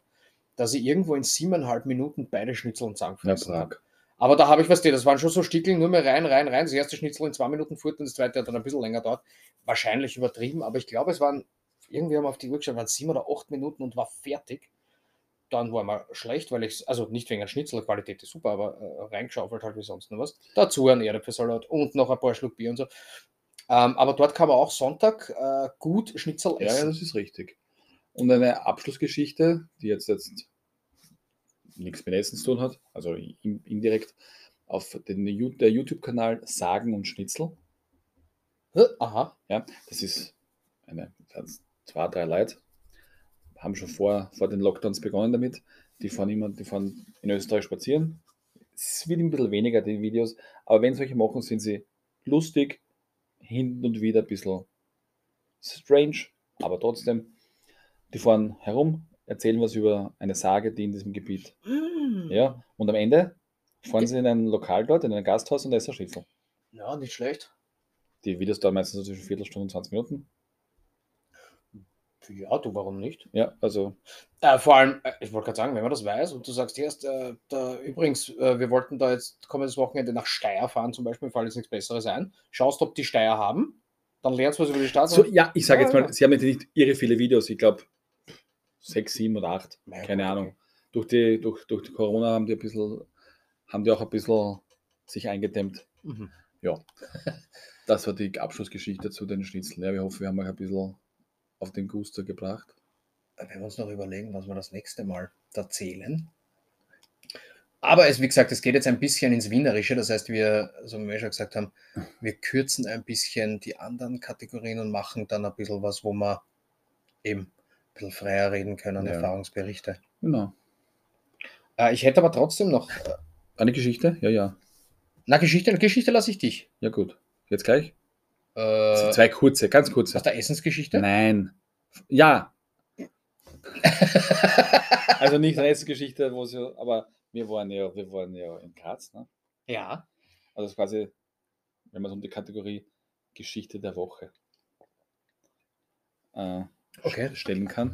C: dass ich irgendwo in siebeneinhalb Minuten beide Schnitzel und
B: ja,
C: gefressen habe. Aber da habe ich, was das waren schon so Stickeln, nur mehr rein, rein, rein. Das erste Schnitzel in zwei Minuten fort und das zweite hat dann ein bisschen länger dort. Wahrscheinlich übertrieben, aber ich glaube, es waren, irgendwie haben wir auf die Uhr geschaut, waren sieben oder acht Minuten und war fertig. Dann war mal schlecht, weil ich, also nicht wegen der Schnitzelqualität, ist super, aber äh, reingeschaufelt halt wie sonst noch was. Dazu ein Erdäpfelsalat und noch ein paar Schluck Bier und so. Ähm, aber dort kann man auch Sonntag äh, gut Schnitzel
B: Ja, ja,
C: essen.
B: das ist richtig. Und eine Abschlussgeschichte, die jetzt, jetzt nichts mit Essen zu tun hat, also in, indirekt, auf den, der YouTube-Kanal Sagen und Schnitzel.
C: Aha.
B: Ja, das ist eine, ganz- zwei, drei Leute, haben schon vor, vor den Lockdowns begonnen damit. Die fahren immer, die fahren in Österreich spazieren. Es wird ein bisschen weniger, die Videos, aber wenn solche machen, sind sie lustig, hin und wieder ein bisschen strange, aber trotzdem. Die fahren herum, erzählen was über eine Sage, die in diesem Gebiet.
C: Mm.
B: Ja, und am Ende fahren sie in ein Lokal dort, in ein Gasthaus und da ist ein Schiffer.
C: ja, nicht schlecht.
B: Die Videos dauern meistens so zwischen Viertelstunde und 20 Minuten.
C: Ja, du, warum nicht?
B: Ja, also
C: Äh, vor allem, äh, ich wollte gerade sagen, wenn man das weiß und du sagst erst, äh, da, übrigens, äh, wir wollten da jetzt kommendes Wochenende nach Steyr fahren, zum Beispiel, falls jetzt nichts Besseres ein. Schaust, ob die Steyr haben, dann lernst du was über die Stadt.
B: So, ja, ich sage
C: Ja,
B: jetzt mal,
C: ja.
B: sie haben jetzt nicht irre viele Videos, ich glaube sechs, sieben oder acht,
C: Ja,
B: keine
C: gut,
B: Ahnung.
C: okay.
B: Durch die, durch, durch die Corona haben die ein bisschen, haben die auch ein bisschen sich eingedämmt.
C: Mhm.
B: Ja, das war die Abschlussgeschichte zu den Schnitzeln. Ja, wir hoffen, wir haben euch ein bisschen auf den Guster gebracht.
C: Da werden wir uns noch überlegen, was wir das nächste Mal erzählen. Aber es, wie gesagt, es geht jetzt ein bisschen ins Wienerische. Das heißt, wir, so wie wir schon gesagt haben, wir kürzen ein bisschen die anderen Kategorien und machen dann ein bisschen was, wo wir eben ein bisschen freier reden können,
B: Ja.
C: Erfahrungsberichte.
B: Genau.
C: Äh, ich hätte aber trotzdem noch. Äh,
B: Eine Geschichte? Ja, ja.
C: na, Geschichte, Geschichte lasse ich dich.
B: Ja, gut. Jetzt gleich?
C: Äh,
B: Zwei kurze, ganz kurze.
C: aus der Essensgeschichte?
B: Nein. Ja. Also nicht eine Essensgeschichte, wo sie, aber wir waren ja, wir waren ja in Graz, ne?
C: ja.
B: Also das ist quasi, wenn man so um die Kategorie Geschichte der Woche äh,
C: Okay.
B: stellen kann.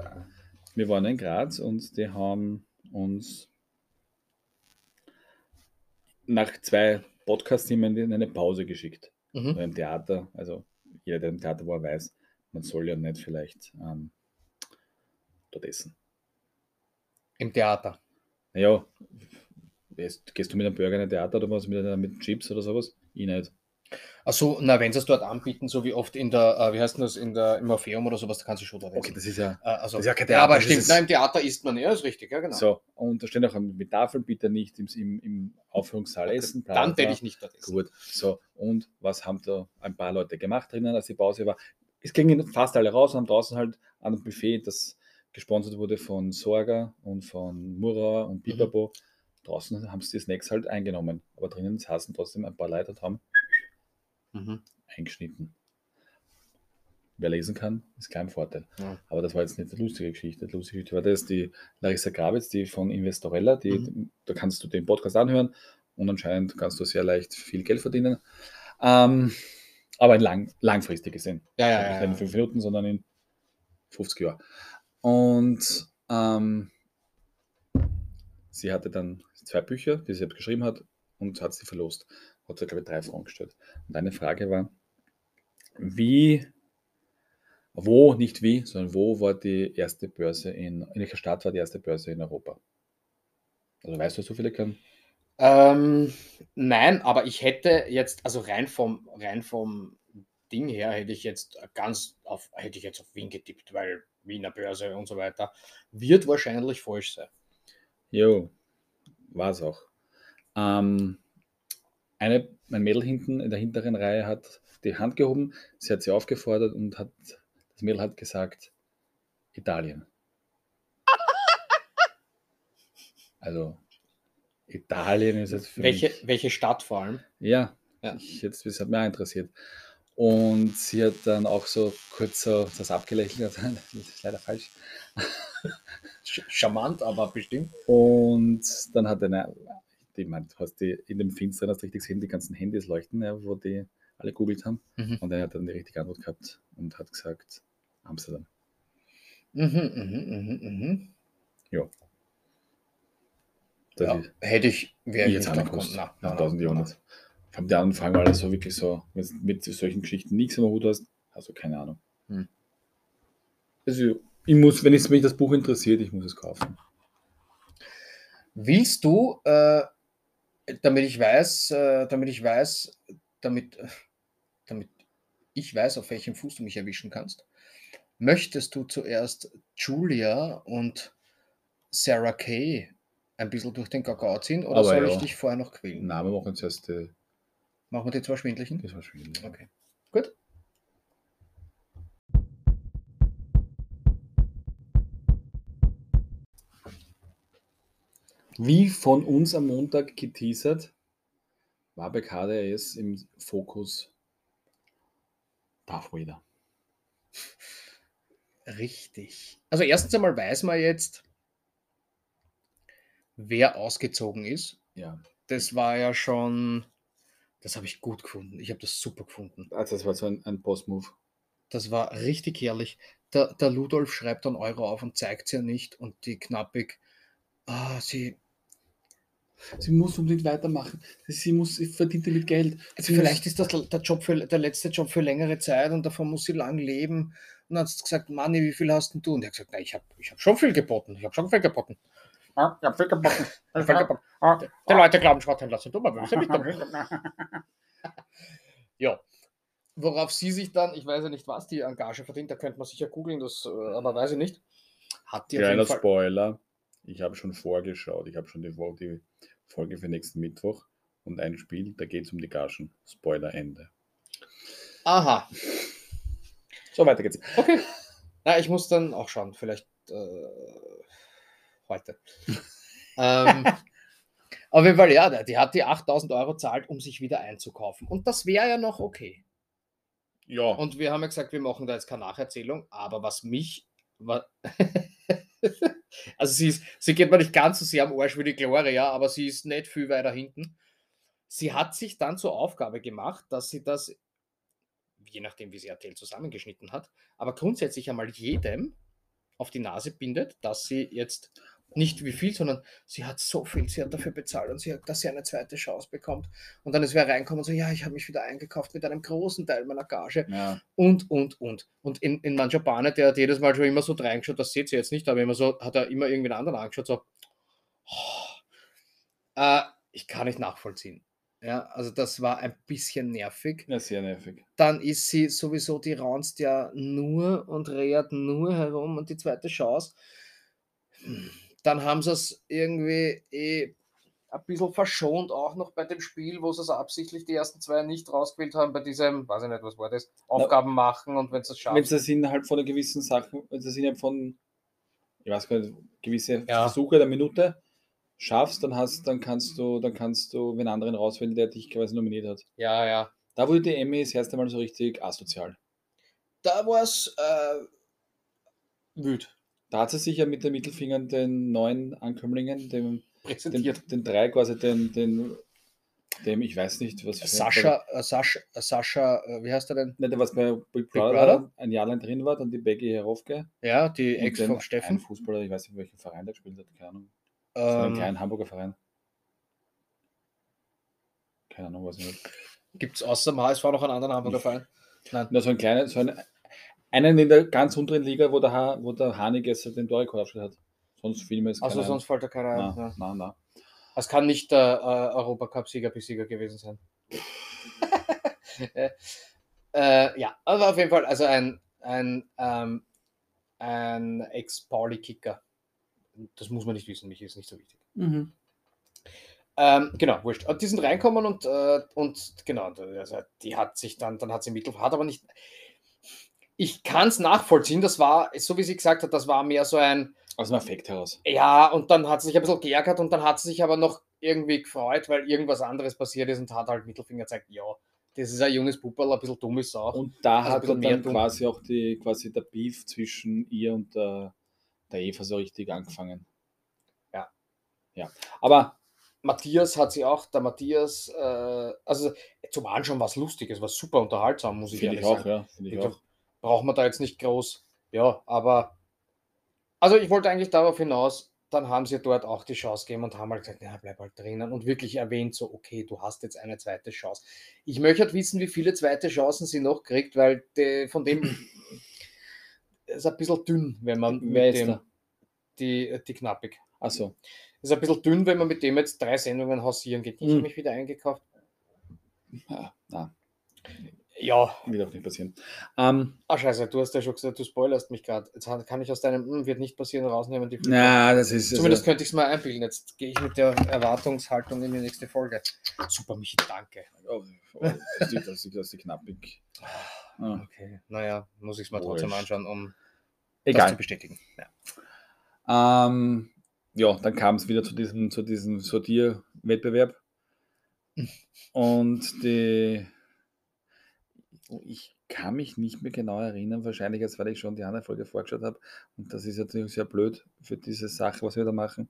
B: Wir waren in Graz und die haben uns nach zwei Podcast-Themen in eine Pause geschickt.
C: Mhm.
B: Oder Im Theater, also jeder, der im Theater war, weiß, man soll ja nicht vielleicht ähm, dort essen.
C: Im Theater.
B: Naja, gehst, gehst du mit einem Burger in ein Theater oder was mit, mit Chips oder sowas? Ich nicht.
C: Achso, na, wenn sie es dort anbieten, so wie oft in der, äh, wie heißt denn das, in der, im Orpheum oder sowas, da kannst du schon dort essen.
B: Okay, das ist ja
C: Äh, also,
B: das ist ja kein
C: ja, aber
B: Theater,
C: stimmt,
B: ist-
C: nein, im Theater isst man, ja, ist richtig, ja, genau.
B: so. Und da stehen auch mit Tafeln bitte nicht im, im, im Aufführungssaal
C: Okay,
B: essen.
C: Dann werde ich nicht dort essen.
B: Gut, so. Und was haben da ein paar Leute gemacht drinnen, als die Pause war? Es gingen fast alle raus und haben draußen halt an einem Buffet, das gesponsert wurde von Sorga und von Murauer
C: Mhm.
B: und Pipapo. Draußen haben sie die Snacks halt eingenommen. Aber drinnen saßen trotzdem ein paar Leute und haben
C: Mhm.
B: eingeschnitten. Wer lesen kann, ist kein Vorteil.
C: Ja.
B: Aber das war jetzt nicht die lustige Geschichte. Die lustige Geschichte war das, die Larissa Grabitz, die von Investorella, die,
C: Mhm.
B: da kannst du den Podcast anhören und anscheinend kannst du sehr leicht viel Geld verdienen. Ähm, aber in lang, langfristig gesehen.
C: Ja, ja,
B: Nicht
C: ja.
B: in fünf Minuten, sondern in 50 Jahren. Und ähm, sie hatte dann zwei Bücher, die sie selbst geschrieben hat, und hat sie verlost. Hat sie, glaube ich, drei Fragen gestellt. Und eine Frage war, wie, wo, nicht wie, sondern wo war die erste Börse in, in welcher Stadt war die erste Börse in Europa? Also weißt du so viele können?
C: Ähm, nein, aber ich hätte jetzt, also rein vom, rein vom Ding her, hätte ich jetzt ganz auf, hätte ich jetzt auf Wien getippt, weil Wiener Börse und so weiter wird wahrscheinlich falsch sein.
B: Jo, war es auch. Ähm, eine, ein Mädel hinten in der hinteren Reihe hat die Hand gehoben, sie hat sie aufgefordert und hat, das Mädel hat gesagt, Italien. Also Italien ist jetzt für
C: Welche,
B: mich.
C: welche Stadt vor allem?
B: Ja,
C: Ja.
B: Ich, jetzt, das hat mich auch interessiert. Und sie hat dann auch so kurz so das abgelächelt. Das ist leider falsch.
C: Sch charmant, aber bestimmt.
B: Und dann hat eine, ich meine, du hast die in dem Finstern hast du richtig gesehen, die ganzen Handys leuchten, ja, wo die alle googelt haben.
C: Mhm.
B: Und er hat dann die richtige Antwort gehabt und hat gesagt Amsterdam.
C: Mhm, mhm, mhm, mhm.
B: Das
C: Ja,
B: ist
C: hätte ich, wäre
B: ich
C: ich
B: jetzt
C: nicht
B: auch nicht
C: drauf gekommen.
B: gewusst.
C: Na,
B: Nach
C: na, na,
B: 1000
C: na, na.
B: Jahren. Vor allem die weil du so wirklich so, wenn du mit solchen Geschichten nichts am Hut hast, also keine Ahnung.
C: Hm.
B: Also, ich muss, wenn es mich das Buch interessiert, ich muss es kaufen.
C: Willst du, äh, damit ich weiß, äh, damit ich weiß, damit, äh, damit ich weiß, auf welchem Fuß du mich erwischen kannst, möchtest du zuerst Julia und Sarah Kay ein bisschen durch den Kakao ziehen oder
B: Aber
C: soll ich
B: ja.
C: dich vorher noch quälen?
B: Name machen zuerst die,
C: Machen wir die zwei schwindlichen?
B: das war schwierig.
C: Okay,
B: Wie von uns am Montag geteasert, war bei KDS im Fokus Darth Vader.
C: Richtig. Also erstens einmal weiß man jetzt, wer ausgezogen ist.
B: Ja,
C: Das war ja schon, das habe ich gut gefunden. Ich habe das super gefunden.
B: also das war so ein, ein Boss-Move.
C: Das war richtig herrlich. Der, der Ludolf schreibt dann Euro auf und zeigt es ja nicht. Und die Knappig, ah, sie,
B: Sie muss unbedingt weitermachen. Sie muss, sie verdient damit Geld.
C: also
B: Sie
C: vielleicht ist das der Job für, der letzte Job für längere Zeit und davon muss sie lang leben. Und dann hat sie gesagt, Manni, wie viel hast denn du? Und er hat gesagt, na, ich habe ich hab schon viel geboten. Ich habe schon viel geboten. Ja, ich habe viel geboten. Ich hab viel geboten. Die, die Leute glauben, Schwarthändler sind dumm, aber wir sind. Ja. Worauf sie sich dann, ich weiß ja nicht, was die an Gage verdient, da könnte man sicher googeln, das, äh, aber weiß ich nicht. Hat die auf
B: Kleiner
C: jeden Fall.
B: Spoiler. Ich habe schon vorgeschaut. Ich habe schon die, die Folge für nächsten Mittwoch und ein Spiel, da geht es um die Gagen. Spoiler Ende.
C: Aha,
B: So, weiter geht's.
C: okay. Na, ich muss dann auch schauen, vielleicht äh, heute. ähm, auf jeden Fall, ja, die hat die 8000 Euro zahlt, um sich wieder einzukaufen. Und das wäre ja noch okay.
B: Ja.
C: Und wir haben ja gesagt, wir machen da jetzt keine Nacherzählung, aber was mich. wa- also sie, ist, sie geht mir nicht ganz so sehr am Arsch wie die Gloria, aber sie ist nicht viel weiter hinten. Sie hat sich dann zur Aufgabe gemacht, dass sie das, je nachdem wie sie RTL zusammengeschnitten hat, aber grundsätzlich einmal jedem auf die Nase bindet, dass sie jetzt nicht wie viel, sondern sie hat so viel, sie hat dafür bezahlt und sie hat, dass sie eine zweite Chance bekommt. Und dann ist wer reinkommen und so, ja, ich habe mich wieder eingekauft mit einem großen Teil meiner Gage
B: ja.
C: und, und, und. Und in, in mancher Bahn, der hat jedes Mal schon immer so reingeschaut, das seht ihr jetzt nicht, aber immer so, hat er immer irgendwen anderen angeschaut, so, oh, äh, ich kann nicht nachvollziehen. Ja, also das war ein bisschen nervig.
B: Ja, sehr nervig.
C: Dann ist sie sowieso, die raunzt ja nur und reert nur herum und die zweite Chance. Hm, Dann haben sie es irgendwie eh ein bisschen verschont, auch noch bei dem Spiel, wo sie es absichtlich die ersten zwei nicht rausgewählt haben, bei diesem, weiß ich nicht, was war das, Aufgaben machen und wenn sie es
B: Wenn
C: schaffen.
B: es innerhalb von einer gewissen Sachen, wenn es innerhalb von, ich weiß gar nicht, gewisse
C: Ja.
B: Versuche der Minute schaffst, dann hast, dann kannst du, dann kannst du wenn anderen rauswählen, der dich quasi nominiert hat.
C: Ja, ja.
B: Da wurde die Emmy das erste Mal so richtig asozial.
C: Da war es äh, wüt
B: Da hat sie sich ja mit den Mittelfingern den neuen Ankömmlingen, dem, den,
C: präsentiert.
B: den drei quasi, den, den, dem, ich weiß nicht, was für
C: Sascha, äh, Sascha, äh, Sascha, äh, wie heißt er denn?
B: Nicht, der was bei Big Brother,
C: Brother?
B: ein Jahr lang drin war, dann die Becky Herofke.
C: Ja, die Ex
B: dann
C: vom
B: Ein
C: Steffen.
B: Fußballer, ich weiß nicht, welchen Verein der gespielt hat, keine Ahnung. So einen
C: Ähm,
B: kleinen Hamburger Verein. Keine Ahnung, was nicht.
C: Gibt es außer dem HSV noch einen anderen Hamburger Verein? Nein.
B: Na, so ein kleiner, so ein, einen in der ganz unteren Liga, wo der, ha wo der Hanigess den Torrekord aufgestellt hat. Sonst viel mehr ist
C: Also
B: keiner.
C: sonst fällt da keiner ein.
B: Na,
C: Ja.
B: na, na.
C: Es kann nicht der äh, Europacup-Sieger Besieger gewesen sein. äh, ja, aber auf jeden Fall, also ein, ein, ähm, ein Ex-Pauli-Kicker. Das muss man nicht wissen, mich ist nicht so wichtig.
B: Mhm.
C: Ähm, genau, wurscht. Und die sind reinkommen und, äh, und genau, also die hat sich dann, dann hat sie Mittel, hat aber nicht. Ich kann es nachvollziehen, das war, so wie sie gesagt hat, das war mehr so ein,
B: Aus dem Affekt heraus.
C: Ja, und dann hat sie sich ein bisschen geärgert und dann hat sie sich aber noch irgendwie gefreut, weil irgendwas anderes passiert ist und hat halt Mittelfinger gezeigt, ja, das ist ein junges Puppel, ein bisschen dumm ist es auch.
B: Und da
C: Also
B: hat dann
C: mehr dumm.
B: quasi auch die, quasi der Beef zwischen ihr und der, der Eva so richtig angefangen.
C: Ja.
B: Ja. Aber
C: Matthias hat sie auch, der Matthias, äh, also zum Anschauen war es lustig, es war super unterhaltsam, muss ich
B: finde ich auch,
C: sagen.
B: ja. Finde ich
C: Ich
B: auch.
C: Braucht man da jetzt nicht groß. Ja, aber also ich wollte eigentlich darauf hinaus, dann haben sie dort auch die Chance gegeben und haben halt gesagt, ja, bleib halt drinnen und wirklich erwähnt, so, okay, du hast jetzt eine zweite Chance. Ich möchte halt wissen, wie viele zweite Chancen sie noch kriegt, weil die, von dem ist ein bisschen dünn, wenn man mit
B: ist
C: dem, die, die Knappig.
B: Achso.
C: Ist ein bisschen dünn, wenn man mit dem jetzt drei Sendungen hausieren geht. Ich
B: Mhm.
C: habe mich wieder eingekauft.
B: Ja, na,
C: Ja,
B: wird auch nicht passieren. Ähm,
C: ah scheiße, du hast ja schon gesagt, du spoilerst mich gerade. Jetzt kann ich aus deinem "Hm, wird nicht passieren rausnehmen. Die
B: na, das ist.
C: Zumindest
B: also,
C: könnte ich es mal einbilden. Jetzt gehe ich mit der Erwartungshaltung in die nächste Folge. Super, Michi, danke.
B: oh, oh, das ist, das ist, knappig. Ah,
C: Okay, naja, muss ich es mal
B: Wurscht.
C: trotzdem anschauen, um das zu
B: egal.
C: bestätigen. Ja.
B: Ähm, ja, dann kam es wieder zu diesem, zu diesem Sortierwettbewerb. Und die. Oh, Ich kann mich nicht mehr genau erinnern, wahrscheinlich jetzt, weil ich schon die andere Folge vorgeschaut habe. Und das ist natürlich sehr blöd für diese Sache, was wir da machen.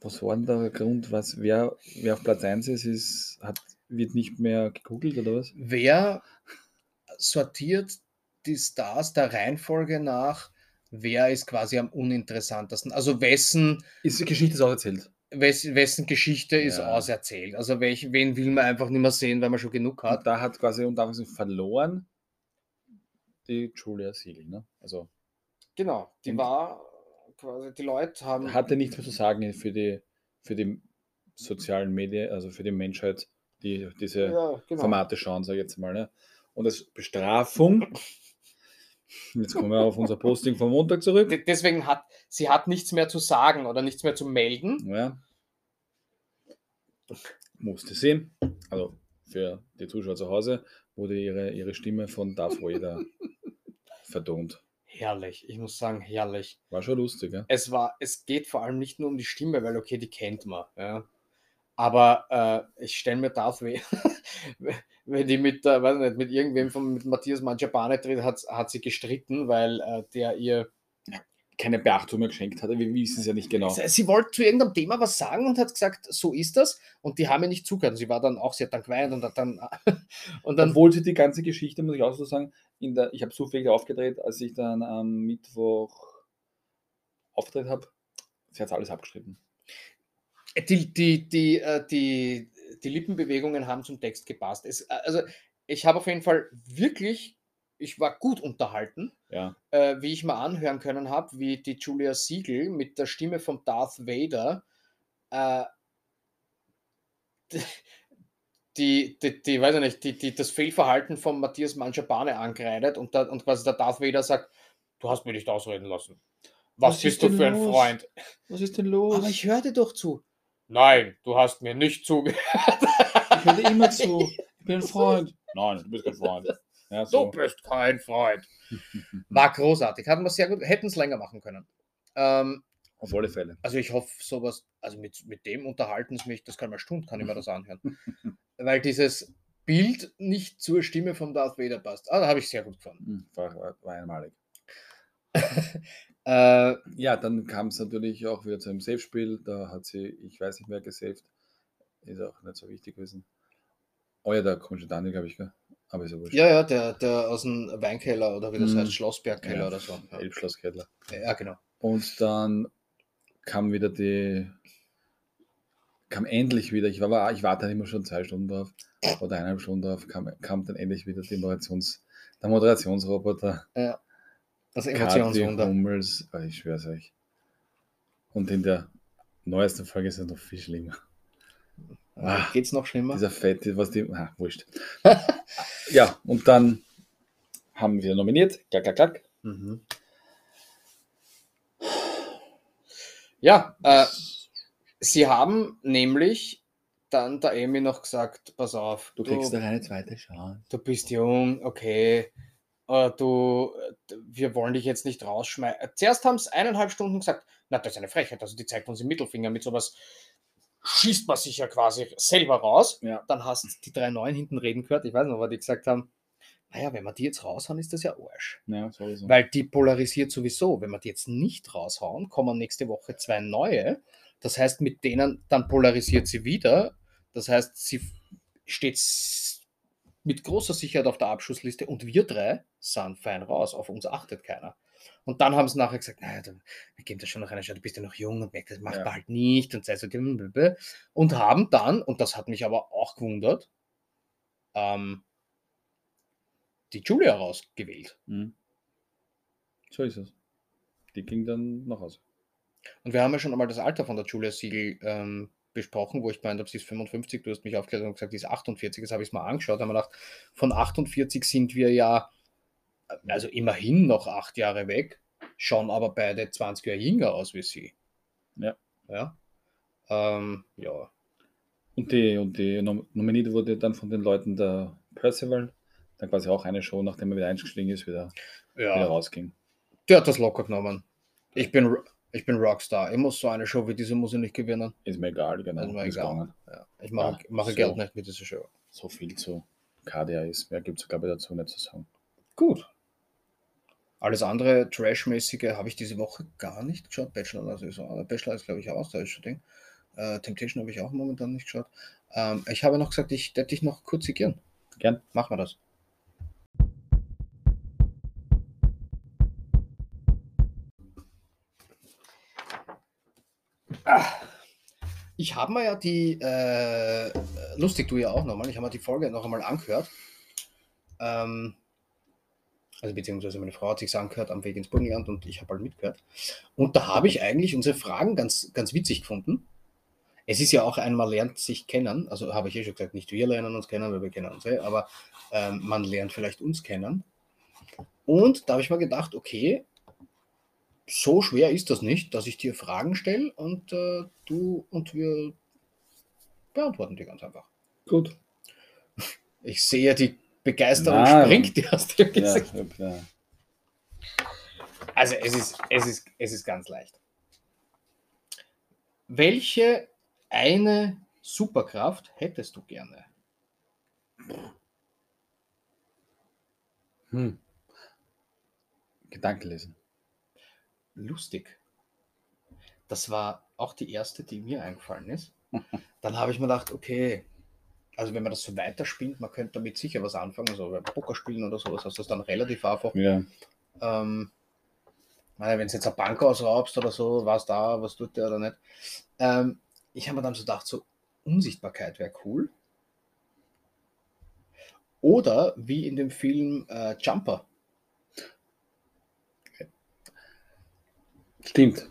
B: Was war denn der Grund, was wer, wer auf Platz 1 ist, ist hat, wird nicht mehr gegoogelt oder was?
C: Wer sortiert die Stars der Reihenfolge nach? Wer ist quasi am uninteressantesten? Also wessen,
B: Ist die Geschichte ist auch erzählt.
C: Wess, wessen Geschichte ist
B: Ja.
C: auserzählt? Also welch, wen will man einfach nicht mehr sehen, weil man schon genug hat?
B: Und da hat quasi und da verloren die Julia Siegel. Ne? Also
C: Genau, die war quasi, die Leute haben.
B: hatte nichts mehr zu sagen für die, für die sozialen Medien, also für die Menschheit, die diese
C: ja, genau.
B: Formate schauen, sage ich jetzt mal. Ne? Und als Bestrafung, jetzt kommen wir auf unser Posting vom Montag zurück.
C: De- Deswegen hat sie hat nichts mehr zu sagen oder nichts mehr zu melden.
B: Ja. Musste sie, also für die Zuschauer zu Hause, wurde ihre, ihre Stimme von Darth Vader vertont.
C: Herrlich, ich muss sagen, herrlich.
B: War schon lustig, ja?
C: Es war, es geht vor allem nicht nur um die Stimme, weil okay, die kennt man. Ja. Aber äh, ich stelle mir Darth Vader, wenn die mit, äh, weiß nicht, mit irgendwem von mit Matthias Mangiapane tritt, hat, hat sie gestritten, weil äh, der ihr
B: Keine Beachtung mehr geschenkt hatte, wir wissen es ja nicht genau.
C: Sie, wollte zu irgendeinem Thema was sagen und hat gesagt, so ist das. Und die haben ihr nicht zugehört. Und sie war dann auch, sie hat dann geweint und hat dann. Und dann
B: Obwohl sie die ganze Geschichte, muss ich auch so sagen, in der, ich habe zufällig aufgedreht, als ich dann am Mittwoch aufgedreht habe, sie hat alles abgeschrieben.
C: die, die, die, äh, die, die Lippenbewegungen haben zum Text gepasst. Es, äh, also ich habe auf jeden Fall wirklich, ich war gut unterhalten,
B: Ja,
C: äh, wie ich mal anhören können habe, wie die Julia Siegel mit der Stimme von Darth Vader äh, die, die, die, weiß ich nicht, die, die, das Fehlverhalten von Matthias Manschapane angreidet und, da, und quasi der Darth Vader sagt, du hast mich nicht ausreden lassen. Was,
B: Was
C: bist
B: ist
C: du für ein
B: los?
C: Freund?
B: was ist denn los?
C: Aber ich höre dir doch zu. Nein, du hast mir nicht zugehört.
B: ich höre dir immer zu. Ich bin ein Freund. Nein, du bist kein Freund. Ja,
C: Du
B: so.
C: bist kein Freund. War großartig. Hatten wir sehr gut, hätten es länger machen können. Ähm,
B: Auf alle Fälle.
C: also ich hoffe, sowas, also mit, mit dem unterhalten es mich, das kann mal Stunden, kann ich mir das anhören. Weil dieses Bild nicht zur Stimme von Darth Vader passt. Ah, da habe ich sehr gut gefunden.
B: Hm, War, war, war einmalig.
C: Äh,
B: Ja, dann kam es natürlich auch wieder zu einem Safe-Spiel. Da hat sie, ich weiß nicht mehr, gesaved. Ist auch nicht so wichtig gewesen. Oh ja, der komische Daniel, glaube ich, gell? Aber ist ja wurscht.
C: ja, ja, der, der aus dem Weinkeller oder wie das
B: Mhm.
C: heißt, Schlossbergkeller
B: Ja,
C: oder so. Ja,
B: Elbschlosskettler.
C: ja genau.
B: Und dann kam wieder die, kam endlich wieder, ich, war, ich warte immer schon zwei Stunden drauf oder eineinhalb Stunden drauf, kam, kam dann endlich wieder die Moderations, der Moderationsroboter.
C: Das
B: Kathi
C: Emotionswunder.
B: Hummels, oh, ich schwör's euch. Und in der neuesten Folge ist es noch viel schlimmer. Ah,
C: Geht's noch schlimmer?
B: Dieser Fette, was die, ah, wurscht. ja, und dann haben wir nominiert, klack, klack, klack.
C: Mhm. Ja, äh, sie haben nämlich dann der Amy noch gesagt, pass auf,
B: Du kriegst doch eine zweite Chance.
C: du bist jung, okay, äh, du, wir wollen dich jetzt nicht rausschmeißen. Zuerst haben es eineinhalb Stunden gesagt, na, das ist eine Frechheit, also die zeigt uns den Mittelfinger mit sowas. Schießt man sich ja quasi selber raus.
B: Ja.
C: Dann hast du die drei Neuen hinten reden gehört. Ich weiß noch, was die gesagt haben. Naja, wenn wir die jetzt raushauen, ist das ja Arsch.
B: Ja, sowieso.
C: Weil die polarisiert sowieso. Wenn wir die jetzt nicht raushauen, kommen nächste Woche zwei neue. Das heißt, mit denen dann polarisiert sie wieder. Das heißt, sie steht mit großer Sicherheit auf der Abschussliste und wir drei sind fein raus. Auf uns achtet keiner. Und dann haben sie nachher gesagt, naja, dann, wir geben das schon noch eine Chance, du bist ja noch jung und merkst, das macht
B: Ja.
C: man halt nicht und sei so und haben dann, und das hat mich aber auch gewundert, ähm, die Julia rausgewählt.
B: Mhm. So ist es. Die ging dann nach Hause.
C: Und wir haben ja schon einmal das Alter von der Julia Siegel ähm, besprochen, wo ich gemeint habe, sie ist 55, du hast mich aufgeklärt und gesagt, die ist 48, das habe ich es mal angeschaut, haben wir gedacht, von 48 sind wir ja, also immerhin noch acht Jahre weg, schauen aber beide 20 Jahre jünger aus wie sie.
B: Ja.
C: Ja. Ähm, ja.
B: Und die, und die Nom nominiert wurde dann von den Leuten der Percival. Dann quasi auch eine Show, nachdem er wieder eingestiegen ist, wieder, wieder
C: ja.
B: rausging.
C: Der hat das locker genommen. Ich bin, ich bin Rockstar. Ich muss so eine Show wie diese muss ich nicht gewinnen.
B: Ist mir egal, genau.
C: Also mir
B: ist
C: egal. Ja. Ich mache,
B: Ja,
C: mache
B: so.
C: Geld nicht mit dieser Show.
B: So viel zu KDA ist. Mehr gibt es, glaube ich, dazu nicht zu sagen.
C: Gut. Alles andere Trash-mäßige habe ich diese Woche gar nicht geschaut. Bachelor, also ist, auch- Bachelor ist glaube ich auch das ist Ding. Äh, Temptation habe ich auch momentan nicht geschaut. Ähm, ich habe noch gesagt, ich werde dich noch kurz zitieren.
B: Gern.
C: Machen wir das. Ah. Ich habe mir ja die, äh, lustig du ja auch nochmal, ich habe mir die Folge noch einmal angehört. Ähm, also beziehungsweise meine Frau hat sich angehört am Weg ins Burgenland und ich habe halt mitgehört. Und da habe ich eigentlich unsere Fragen ganz, ganz witzig gefunden. Es ist ja auch ein, man lernt sich kennen, also habe ich eh schon gesagt, nicht wir lernen uns kennen, weil wir kennen uns eh, aber ähm, man lernt vielleicht uns kennen. Und da habe ich mir gedacht, okay, so schwer ist das nicht, dass ich dir Fragen stelle und äh, du und wir beantworten die ganz einfach.
B: Gut.
C: Ich sehe, die Begeisterung
B: Nein.
C: springt dir aus dem
B: Ja,
C: Gesicht.
B: ja.
C: Also es ist, es, ist, es ist ganz leicht. Welche eine Superkraft hättest du gerne?
B: Hm. Gedanken lesen.
C: Lustig. Das war auch die erste, die mir eingefallen ist. Dann habe ich mir gedacht, okay, also wenn man das so weiterspielt, man könnte damit sicher was anfangen, so beim Pokerspielen oder sowas, hast du das dann relativ einfach.
B: Ja.
C: Ähm, wenn du jetzt eine Bank ausraubst oder so, was da, was tut der oder nicht. Ähm, ich habe mir dann so gedacht, so Unsichtbarkeit wäre cool. Oder wie in dem Film äh, Jumper.
B: Stimmt.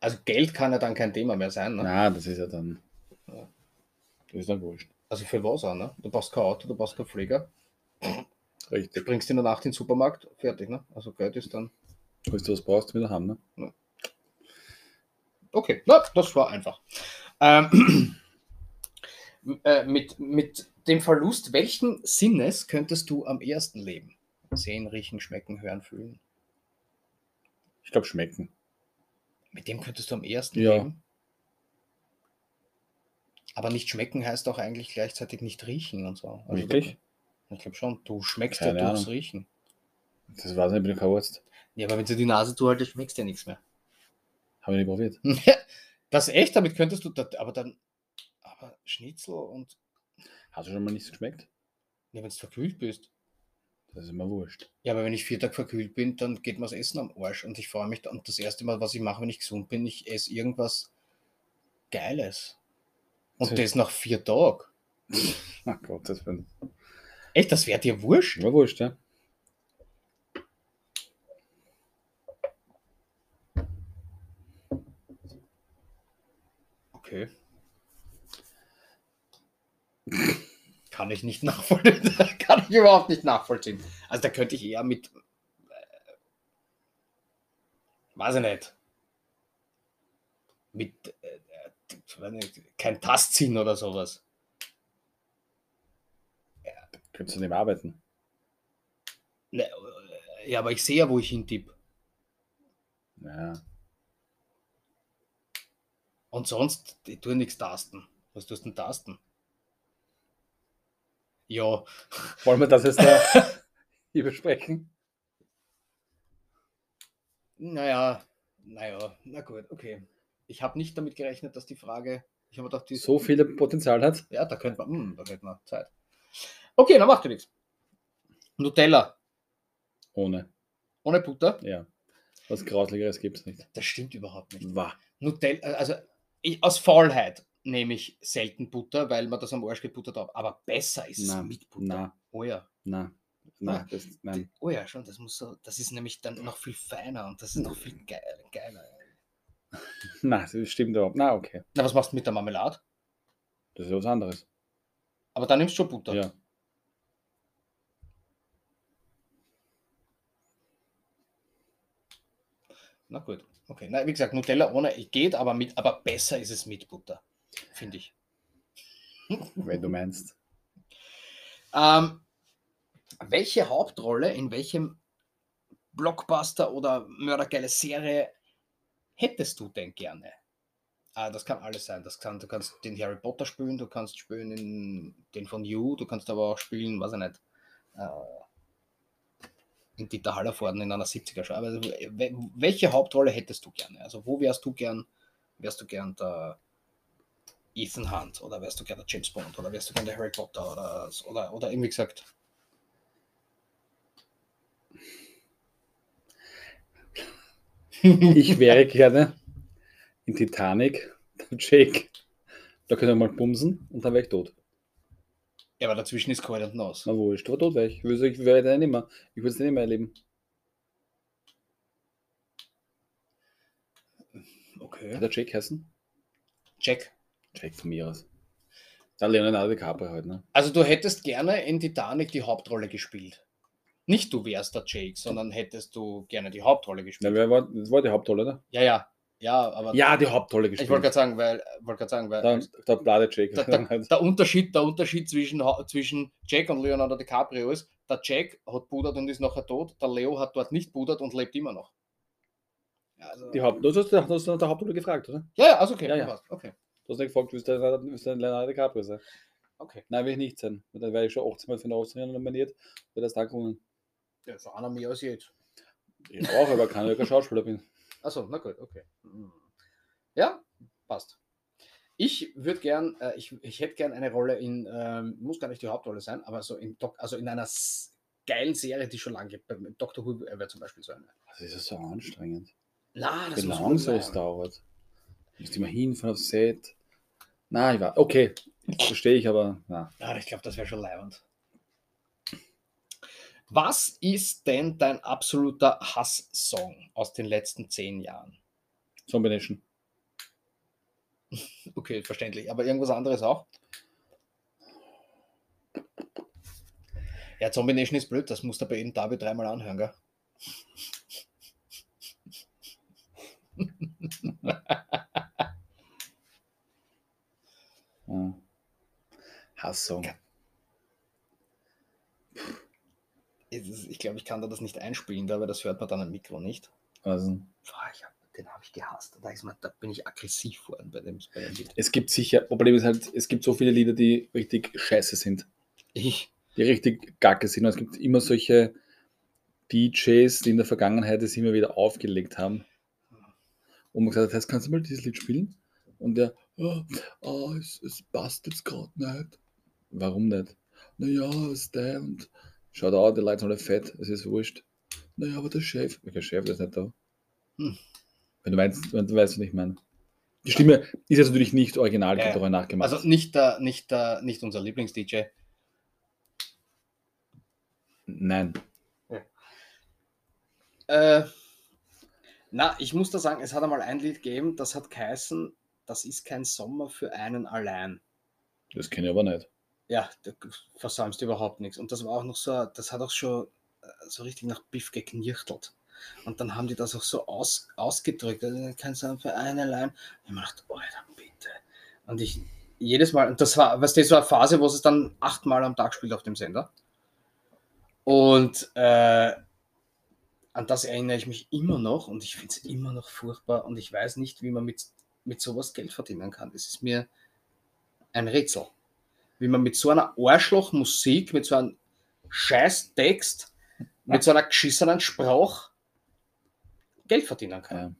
C: Also Geld kann ja dann kein Thema mehr sein. Ne?
B: Na, das ist ja dann.
C: Ja.
B: Ist dann wurscht.
C: Also für was auch, ne? Du brauchst kein Auto, du brauchst keinen Flieger. Du
B: Richtig.
C: bringst in der Nacht in den Supermarkt, fertig, ne? Also Geld ist dann.
B: Falls du was brauchst, wieder haben, ne?
C: Okay, na, das war einfach. Ähm, äh, mit, mit dem Verlust welchen Sinnes könntest du am ersten leben? Sehen, riechen, schmecken, hören, fühlen.
B: Ich glaube, schmecken.
C: Mit dem könntest du am ersten
B: Ja.
C: leben. Aber nicht schmecken heißt auch eigentlich gleichzeitig nicht riechen und so. Also
B: Wirklich?
C: Ich glaube schon, du schmeckst
B: Keine
C: ja durchs
B: Ahnung.
C: Riechen.
B: Das weiß ich nicht, bin ich kein Arzt.
C: Ja, aber wenn du die Nase zuhaltest, schmeckst du ja nichts mehr.
B: Habe ich nicht probiert.
C: Das echt, damit könntest du, das, aber dann, aber Schnitzel und,
B: Hast du schon mal nichts geschmeckt?
C: ja, wenn du verkühlt bist.
B: Das ist immer wurscht.
C: Ja, aber wenn ich vier Tage verkühlt bin, dann geht mir das Essen am Arsch und ich freue mich dann. Und das erste Mal, was ich mache, wenn ich gesund bin, ich esse irgendwas Geiles. Und das nach vier Tagen.
B: Ach Gott, das wird
C: Echt, das wäre dir wurscht?
B: immer wurscht, ja.
C: Okay. Kann ich nicht nachvollziehen. Kann ich überhaupt nicht nachvollziehen. Also da könnte ich eher mit. Äh, weiß ich nicht. Mit. Äh, kein Tastsinn oder sowas.
B: Könntest du nicht arbeiten?
C: Ne, Ja, aber ich sehe ja, wo ich hintipp.
B: Ja.
C: Und sonst, ich tue nichts tasten. Was tust du denn tasten? Ja,
B: Wollen wir das jetzt da hier besprechen?
C: naja, naja, na gut, okay. Ich habe nicht damit gerechnet, dass die Frage, ich habe gedacht, die
B: So viel Potenzial hat?
C: Ja, da könnte man, hm, da hätte man Zeit. Okay, dann macht ihr nichts. Nutella
B: Ohne.
C: ohne Butter,
B: Ja. Was Grausligeres gibt es nicht.
C: das stimmt überhaupt nicht.
B: Wah.
C: Nutella, also ich, aus Faulheit nehme ich selten Butter, weil man das am Arsch gebuttert hat. Aber besser ist es
B: Na,
C: mit Butter.
B: na.
C: Oh ja.
B: Na. Na, das, nein.
C: Oh ja, schon, das muss so, das ist nämlich dann noch viel feiner und das ist noch viel geil, geiler.
B: Na, das stimmt überhaupt. Na, okay.
C: Na, was machst du mit der Marmelade?
B: Das ist was anderes.
C: Aber da nimmst du schon Butter.
B: Ja.
C: Na gut, okay. Na, wie gesagt, Nutella ohne geht, aber mit, aber besser ist es mit Butter, finde ich.
B: Wenn du meinst.
C: Ähm, welche Hauptrolle in welchem Blockbuster oder mördergeile Serie hättest du denn gerne? Ah, das kann alles sein. Das kann, du kannst den Harry Potter spielen, du kannst spielen den von You, du kannst aber auch spielen, weiß ich nicht, äh, in Dieter Hallervorden in einer 70er Show. We- welche Hauptrolle hättest du gerne? Also wo wärst du gern, wärst du gern der Ethan Hunt oder wärst du gern der James Bond oder wärst du gern der Harry Potter oder, oder, oder irgendwie gesagt,
B: Ich wäre gerne in Titanic, der Jake. Da können wir mal bumsen und dann wäre ich tot.
C: Ja, aber dazwischen ist kalt und nass.
B: Na wurscht, aber tot wäre ich. Ich würde ich wäre dann nicht mehr. Ich würde es nicht mehr erleben. Hat
C: Okay.
B: der Jake heißen?
C: Jack.
B: Jake von mir aus. Da Leonardo DiCaprio halt, ne?
C: Also du hättest gerne in Titanic die Hauptrolle gespielt. Nicht du wärst der Jake, sondern hättest du gerne die Hauptrolle gespielt.
B: wer war, das war die Hauptrolle, ne?
C: Ja, ja. Ja, aber
B: Ja, die Hauptrolle
C: ich
B: gespielt.
C: wollte gerade sagen, weil, wollte gerade sagen, weil
B: Da, da Jake.
C: der, der, der, Unterschied, der Unterschied zwischen, zwischen Jack und Leonardo DiCaprio ist, der Jack hat pudert und ist nachher tot, der Leo hat dort nicht pudert und lebt immer noch. Ja, also,
B: Die Haupt, du hast, du hast nach der Hauptrolle gefragt, oder?
C: ja, ja, also okay.
B: Ja, ja.
C: okay.
B: Du hast nicht gefragt, willst du du Leonardo DiCaprio sein?
C: okay.
B: Nein, will ich nicht sein. Dann wäre ich schon 18 Mal für den Oscar nominiert. Weil das da gewonnen.
C: Ja, so einer mehr als jetzt.
B: Ich auch, aber kann ich kein Schauspieler bin.
C: Achso, na gut, okay. Mhm. Ja, passt. Ich würde gern, äh, ich, ich hätte gern eine Rolle in, ähm, muss gar nicht die Hauptrolle sein, aber so in, Doc, also in einer s- geilen Serie, die schon lange gibt. Bei Doctor Who wäre zum Beispiel so eine.
B: Das ist ja so anstrengend.
C: Na,
B: Wie
C: muss
B: lange so es dauert. Du musst immer hinfahren aufs Set. Nein, ich war. Okay, verstehe ich, aber na.
C: Ja, ich glaube, das wäre schon leibend. Was ist denn dein absoluter Hass-Song aus den letzten zehn Jahren?
B: Zombination.
C: Okay, verständlich. Aber irgendwas anderes auch? Ja, Zombie Nation ist blöd, das muss der bei jedem Derby dreimal anhören, gell?
B: Ja. Hasssong.
C: Es ist- Ich glaube, ich kann da das nicht einspielen, aber das hört man dann am Mikro nicht.
B: Also,
C: Boah, ich hab, den habe ich gehasst. Da, man, da bin ich aggressiv worden bei dem, bei dem Lied.
B: es gibt sicher, Problem ist halt, es gibt so viele Lieder, die richtig scheiße sind.
C: Ich,
B: Die richtig gacke sind. Und es gibt immer solche DJs, die in der Vergangenheit es immer wieder aufgelegt haben. Und man gesagt hat, "Heißt, kannst du mal dieses Lied spielen? Und der, oh, oh, es, es passt jetzt gerade nicht. Warum nicht? Naja, ist der und schaut auch, die Leute sind alle fett, es ist wurscht. Naja, aber der Chef, welcher Chef, der ist nicht da.
C: Hm.
B: Wenn du meinst, wenn du weißt, was ich meine. Die Stimme ist jetzt natürlich nicht original,
C: Ja,
B: kommt
C: ja.
B: auch nachgemacht.
C: also nicht, der, nicht, der, nicht unser Lieblings-DJ.
B: Nein.
C: Äh, na, ich muss da sagen, es hat einmal ein Lied gegeben, das hat geheißen, das ist kein Sommer für einen allein.
B: Das kenne ich aber nicht.
C: Ja, da versäumst du überhaupt nichts. Und das war auch noch so, das hat auch schon äh, so richtig nach Biff geknirchtelt. Und dann haben die das auch so aus, ausgedrückt. äh, Kein Sommer für einen allein. Ich mir gedacht, Alter, bitte. Und ich jedes Mal, und das war, du, das war eine Phase, wo es dann achtmal am Tag spielt auf dem Sender. Und äh, an das erinnere ich mich immer noch und ich finde es immer noch furchtbar und ich weiß nicht, wie man mit, mit sowas Geld verdienen kann. Das ist mir ein Rätsel. Wie man mit so einer Arschlochmusik, mit so einem scheiß Text, mit so einer geschissenen Sprache Geld verdienen kann.
B: Ja.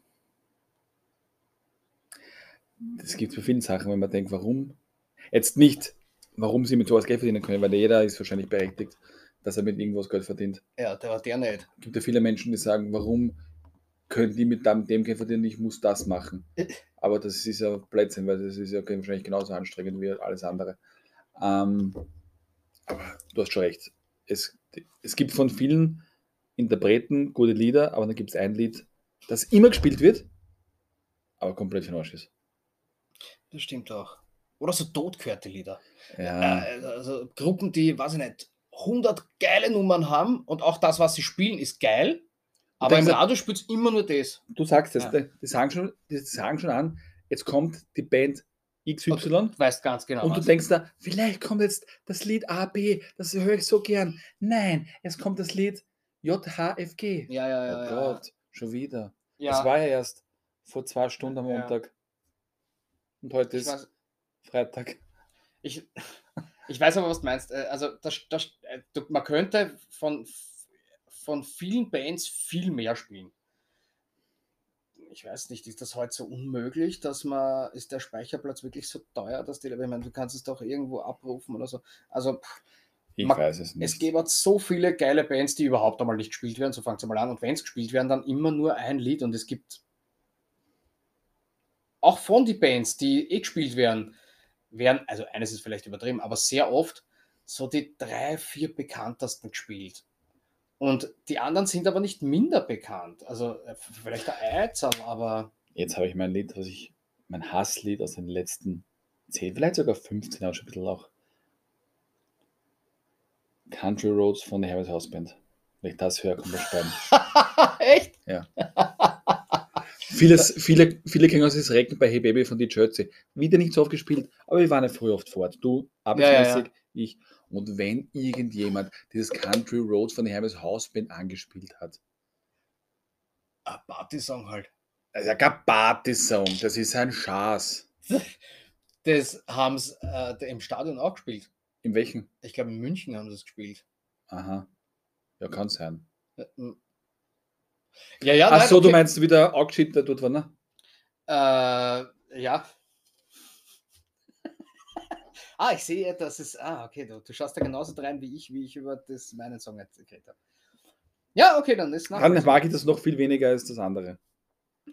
B: Das gibt es bei vielen Sachen, wenn man denkt, warum? Jetzt nicht, warum sie mit sowas Geld verdienen können, weil jeder ist wahrscheinlich berechtigt, dass er mit irgendwas Geld verdient.
C: Ja, der war der nicht.
B: Es gibt ja viele Menschen, die sagen, warum können die mit dem, dem Geld verdienen, ich muss das machen. Aber das ist ja Blödsinn, weil das ist ja wahrscheinlich genauso anstrengend wie alles andere. Ähm, aber du hast schon recht. Es, es gibt von vielen Interpreten gute Lieder, aber dann gibt es ein Lied, das immer gespielt wird, aber komplett für den Arsch ist.
C: Das stimmt auch. Oder so totgehörte Lieder.
B: Ja,
C: Äh, also Gruppen, die, weiß ich nicht, 100 geile Nummern haben und auch das, was sie spielen, ist geil. Aber im Radio spielt es immer nur das.
B: du sagst es,
C: Ja.
B: die, sagen schon, die sagen schon an, jetzt kommt die Band XY
C: Du weißt ganz genau.
B: und du
C: was.
B: denkst da, vielleicht kommt jetzt das Lied A, B, das höre ich so gern. Nein, es kommt das Lied JHFG.
C: ja, ja,
B: oh
C: ja. ja.
B: Gott, schon wieder.
C: ja.
B: Das war ja erst vor zwei Stunden am
C: Ja.
B: Montag. Und heute
C: ich,
B: ist
C: weiß,
B: Freitag.
C: ich, ich weiß aber, was du meinst. Äh, Also, das, das, äh, man könnte von, von vielen Bands viel mehr spielen. Ich weiß nicht, ist das heute so unmöglich, dass man, ist der Speicherplatz wirklich so teuer, dass die, ich meine, du kannst es doch irgendwo abrufen oder so. Also, pff,
B: Ich
C: Man-
B: weiß es nicht.
C: Es gibt so viele geile Bands, die überhaupt einmal nicht gespielt werden, so fängt es mal an. Und wenn es gespielt werden, dann immer nur ein Lied. Und es gibt auch von die Bands, die eh gespielt werden, werden, also eines ist vielleicht übertrieben, aber sehr oft so die drei, vier bekanntesten gespielt. Und die anderen sind aber nicht minder bekannt. Also äh, vielleicht der Eizer, aber
B: Jetzt habe ich mein Lied, was ich, mein Hasslied aus den letzten 10, vielleicht sogar 15 Jahren schon ein bisschen auch. Country Roads von der Harris House Band. Wenn ich das höre, kommt das Sterben.
C: echt?
B: Vieles, viele, viele kennen uns das Recken bei Hey Baby von die Jersey. Wieder nicht so oft gespielt, aber wir waren ja früher oft fort. Du, arbeitsmäßig, ich. Und wenn irgendjemand dieses Country Roads von Hermes House Band angespielt hat,
C: Ein Party-Song halt.
B: also kein Party-Song, das ist ein Schaß.
C: Das haben sie äh, im Stadion auch gespielt.
B: In welchen?
C: Ich glaube, in München haben sie es gespielt.
B: Aha. Ja, kann sein.
C: Ja, m- ja,
B: Ach
C: nein,
B: so, du
C: okay.
B: meinst wieder Augschied, der dort war, ne?
C: Äh, ja. Ah, ich sehe, das ist. Ah, okay, du, du schaust da genauso rein wie ich, wie ich über das, meinen Song geredet habe. Ja, okay, dann ist
B: Dann mag ich das noch viel weniger als das andere.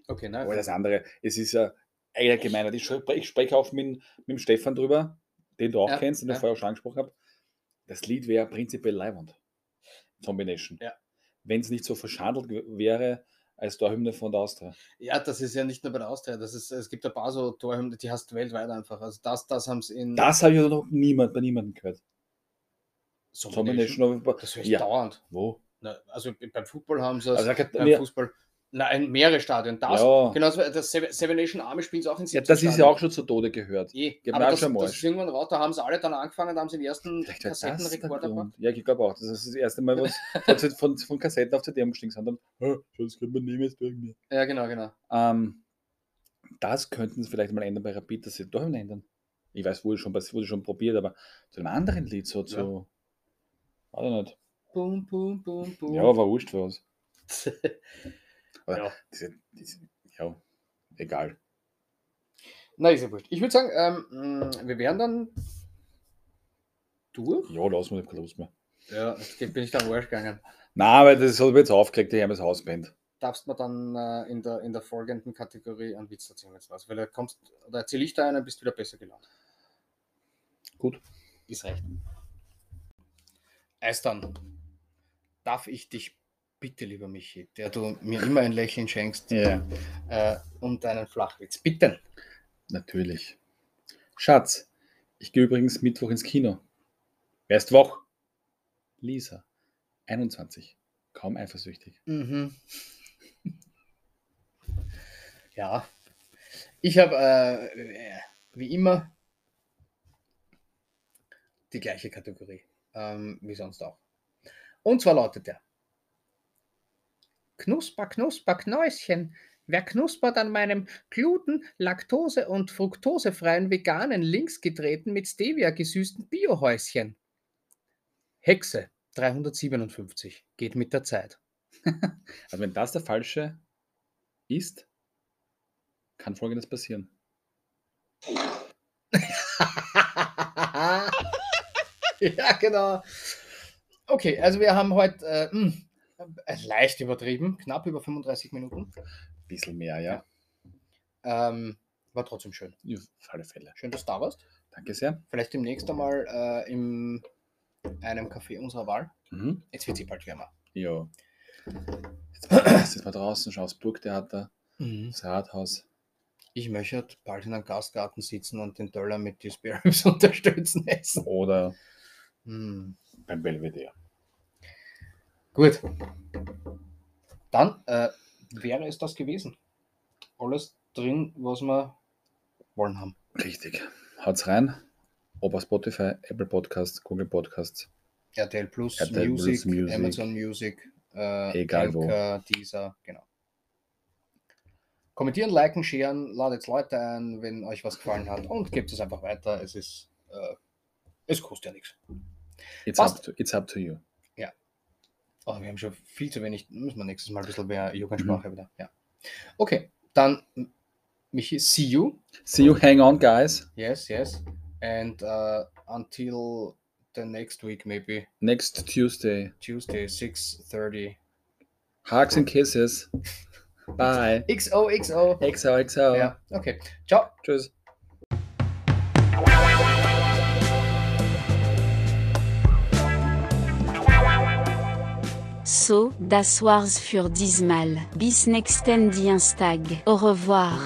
C: Okay, na,
B: Aber das andere, es ist ja allgemeiner. Ich spreche, ich spreche auch mit, mit dem Stefan drüber, den du auch
C: Ja,
B: kennst, den ich
C: ja.
B: vorher auch schon angesprochen habe. Das Lied wäre prinzipiell Leihwand. Combination.
C: Ja.
B: Wenn es nicht so verschandelt wäre als Torhymne von der Austria.
C: Ja, das ist ja nicht nur bei der Austria. Das ist, es gibt ein paar so Torhymnen, die hast du weltweit einfach. Also das, das haben sie in
B: Das habe ich noch niemand, bei niemandem gehört.
C: Combination.
B: aber-
C: Das höre ich
B: ja.
C: dauernd.
B: Wo?
C: Na, also beim Football haben sie es,
B: Also,
C: beim
B: ja.
C: Fußball. Nein, mehrere Stadien. Das,
B: Ja.
C: Genauso, das Seven Nation Army spielen sie auch in
B: Ja,
C: 17
B: das ist ja
C: Stadien.
B: auch schon zu Tode gehört.
C: Eh, aber das,
B: schon mal.
C: das ist irgendwann raus, da haben sie alle dann angefangen, da haben sie den ersten Kassettenrekorder gemacht.
B: Ja, ich glaube auch. Das ist das erste Mal, was von, von, Kassetten auf CD umgestiegen sind. Und, "Hä, das kann man mehr sagen.
C: Ja, genau, genau.
B: Ähm, das könnten sie vielleicht mal ändern bei Rapid, dass sie doch ändern. Ich weiß, wurde schon, wurde schon probiert, aber zu einem anderen Lied so zu. Weiß ich nicht.
C: Boom, boom, boom, boom.
B: Ja, war wurscht für uns. Aber
C: Ja.
B: diese, diese, ja, egal.
C: Na, ist ja wurscht. Ich würde sagen, ähm, mh, wir wären dann durch.
B: Ja, lass mal Lust mehr.
C: Ja, jetzt bin ich dann Arsch gegangen.
B: Na, aber das hat mich jetzt aufgeregt, die Hermes Hausband.
C: Darfst du dann äh, in, der, in der folgenden Kategorie einen Witz erzählen jetzt was? Weil da kommst, oder erzähle ich da einen, bist du wieder besser gelaunt.
B: Gut.
C: Ist recht. Eistern, darf ich dich bitte, lieber Michi, der du mir immer ein Lächeln schenkst,
B: Ja,
C: äh, um deinen Flachwitz bitten?
B: natürlich. Schatz, ich gehe übrigens Mittwoch ins Kino. Wer ist wach? Lisa, 21. Kaum eifersüchtig.
C: Mhm. Ja. Ich habe äh, wie immer die gleiche Kategorie, ähm, wie sonst auch. Und zwar lautet der Knusper, Knusper, Knäuschen. Wer knuspert an meinem Gluten-, Laktose- und Fructosefreien veganen linksgedrehten mit Stevia gesüßten Biohäuschen? Hexe 357 geht mit der Zeit.
B: Also wenn das der falsche ist, kann folgendes passieren.
C: ja, genau. Okay, also wir haben heute äh, äh, leicht übertrieben, knapp über 35 Minuten.
B: Bisschen mehr, ja.
C: Ähm, war trotzdem schön.
B: Ja, Auf alle Fälle.
C: Schön, dass du da warst.
B: Danke sehr.
C: Vielleicht demnächst einmal äh, in einem Café unserer Wahl.
B: Mhm.
C: Jetzt wird sie bald wärmer.
B: Ja. Jetzt mal, jetzt mal draußen, schau aufs Burgtheater, das Rathaus.
C: Ich möchte bald in einem Gastgarten sitzen und den Dollar mit die Spare Ribs unterstützen essen.
B: Oder
C: Hm.
B: beim Belvedere.
C: Gut. Dann äh, wäre es das gewesen. Alles drin, was wir wollen haben.
B: Richtig. Haut's rein. Ob auf Spotify, Apple Podcasts, Google Podcasts.
C: RTL Plus,
B: RTL Plus
C: Music,
B: Music.
C: Amazon Music, äh,
B: Egal wo.
C: Anchor, Deezer, genau. Kommentieren, liken, sharen, ladet Leute ein, wenn euch was gefallen hat und gebt es einfach weiter. Es ist, äh, es kostet ja nichts.
B: It's
C: Passt.
B: up, to, it's up to you.
C: Oh, wir haben schon viel zu wenig. Müssen wir nächstes Mal ein bisschen mehr Jugendsprache wieder. Ja. Okay, dann Michi, see you.
B: See you, hang on, guys.
C: Yes, yes. And uh, until the next week, maybe
B: Next Tuesday.
C: Tuesday, 6.30.
B: Hugs and kisses. Bye.
C: XOXO.
B: XO, XO.
C: Ja, okay. Ciao.
B: Tschüss.
A: So, das war's für diesmal. Bis nächsten Dienstag. Au revoir.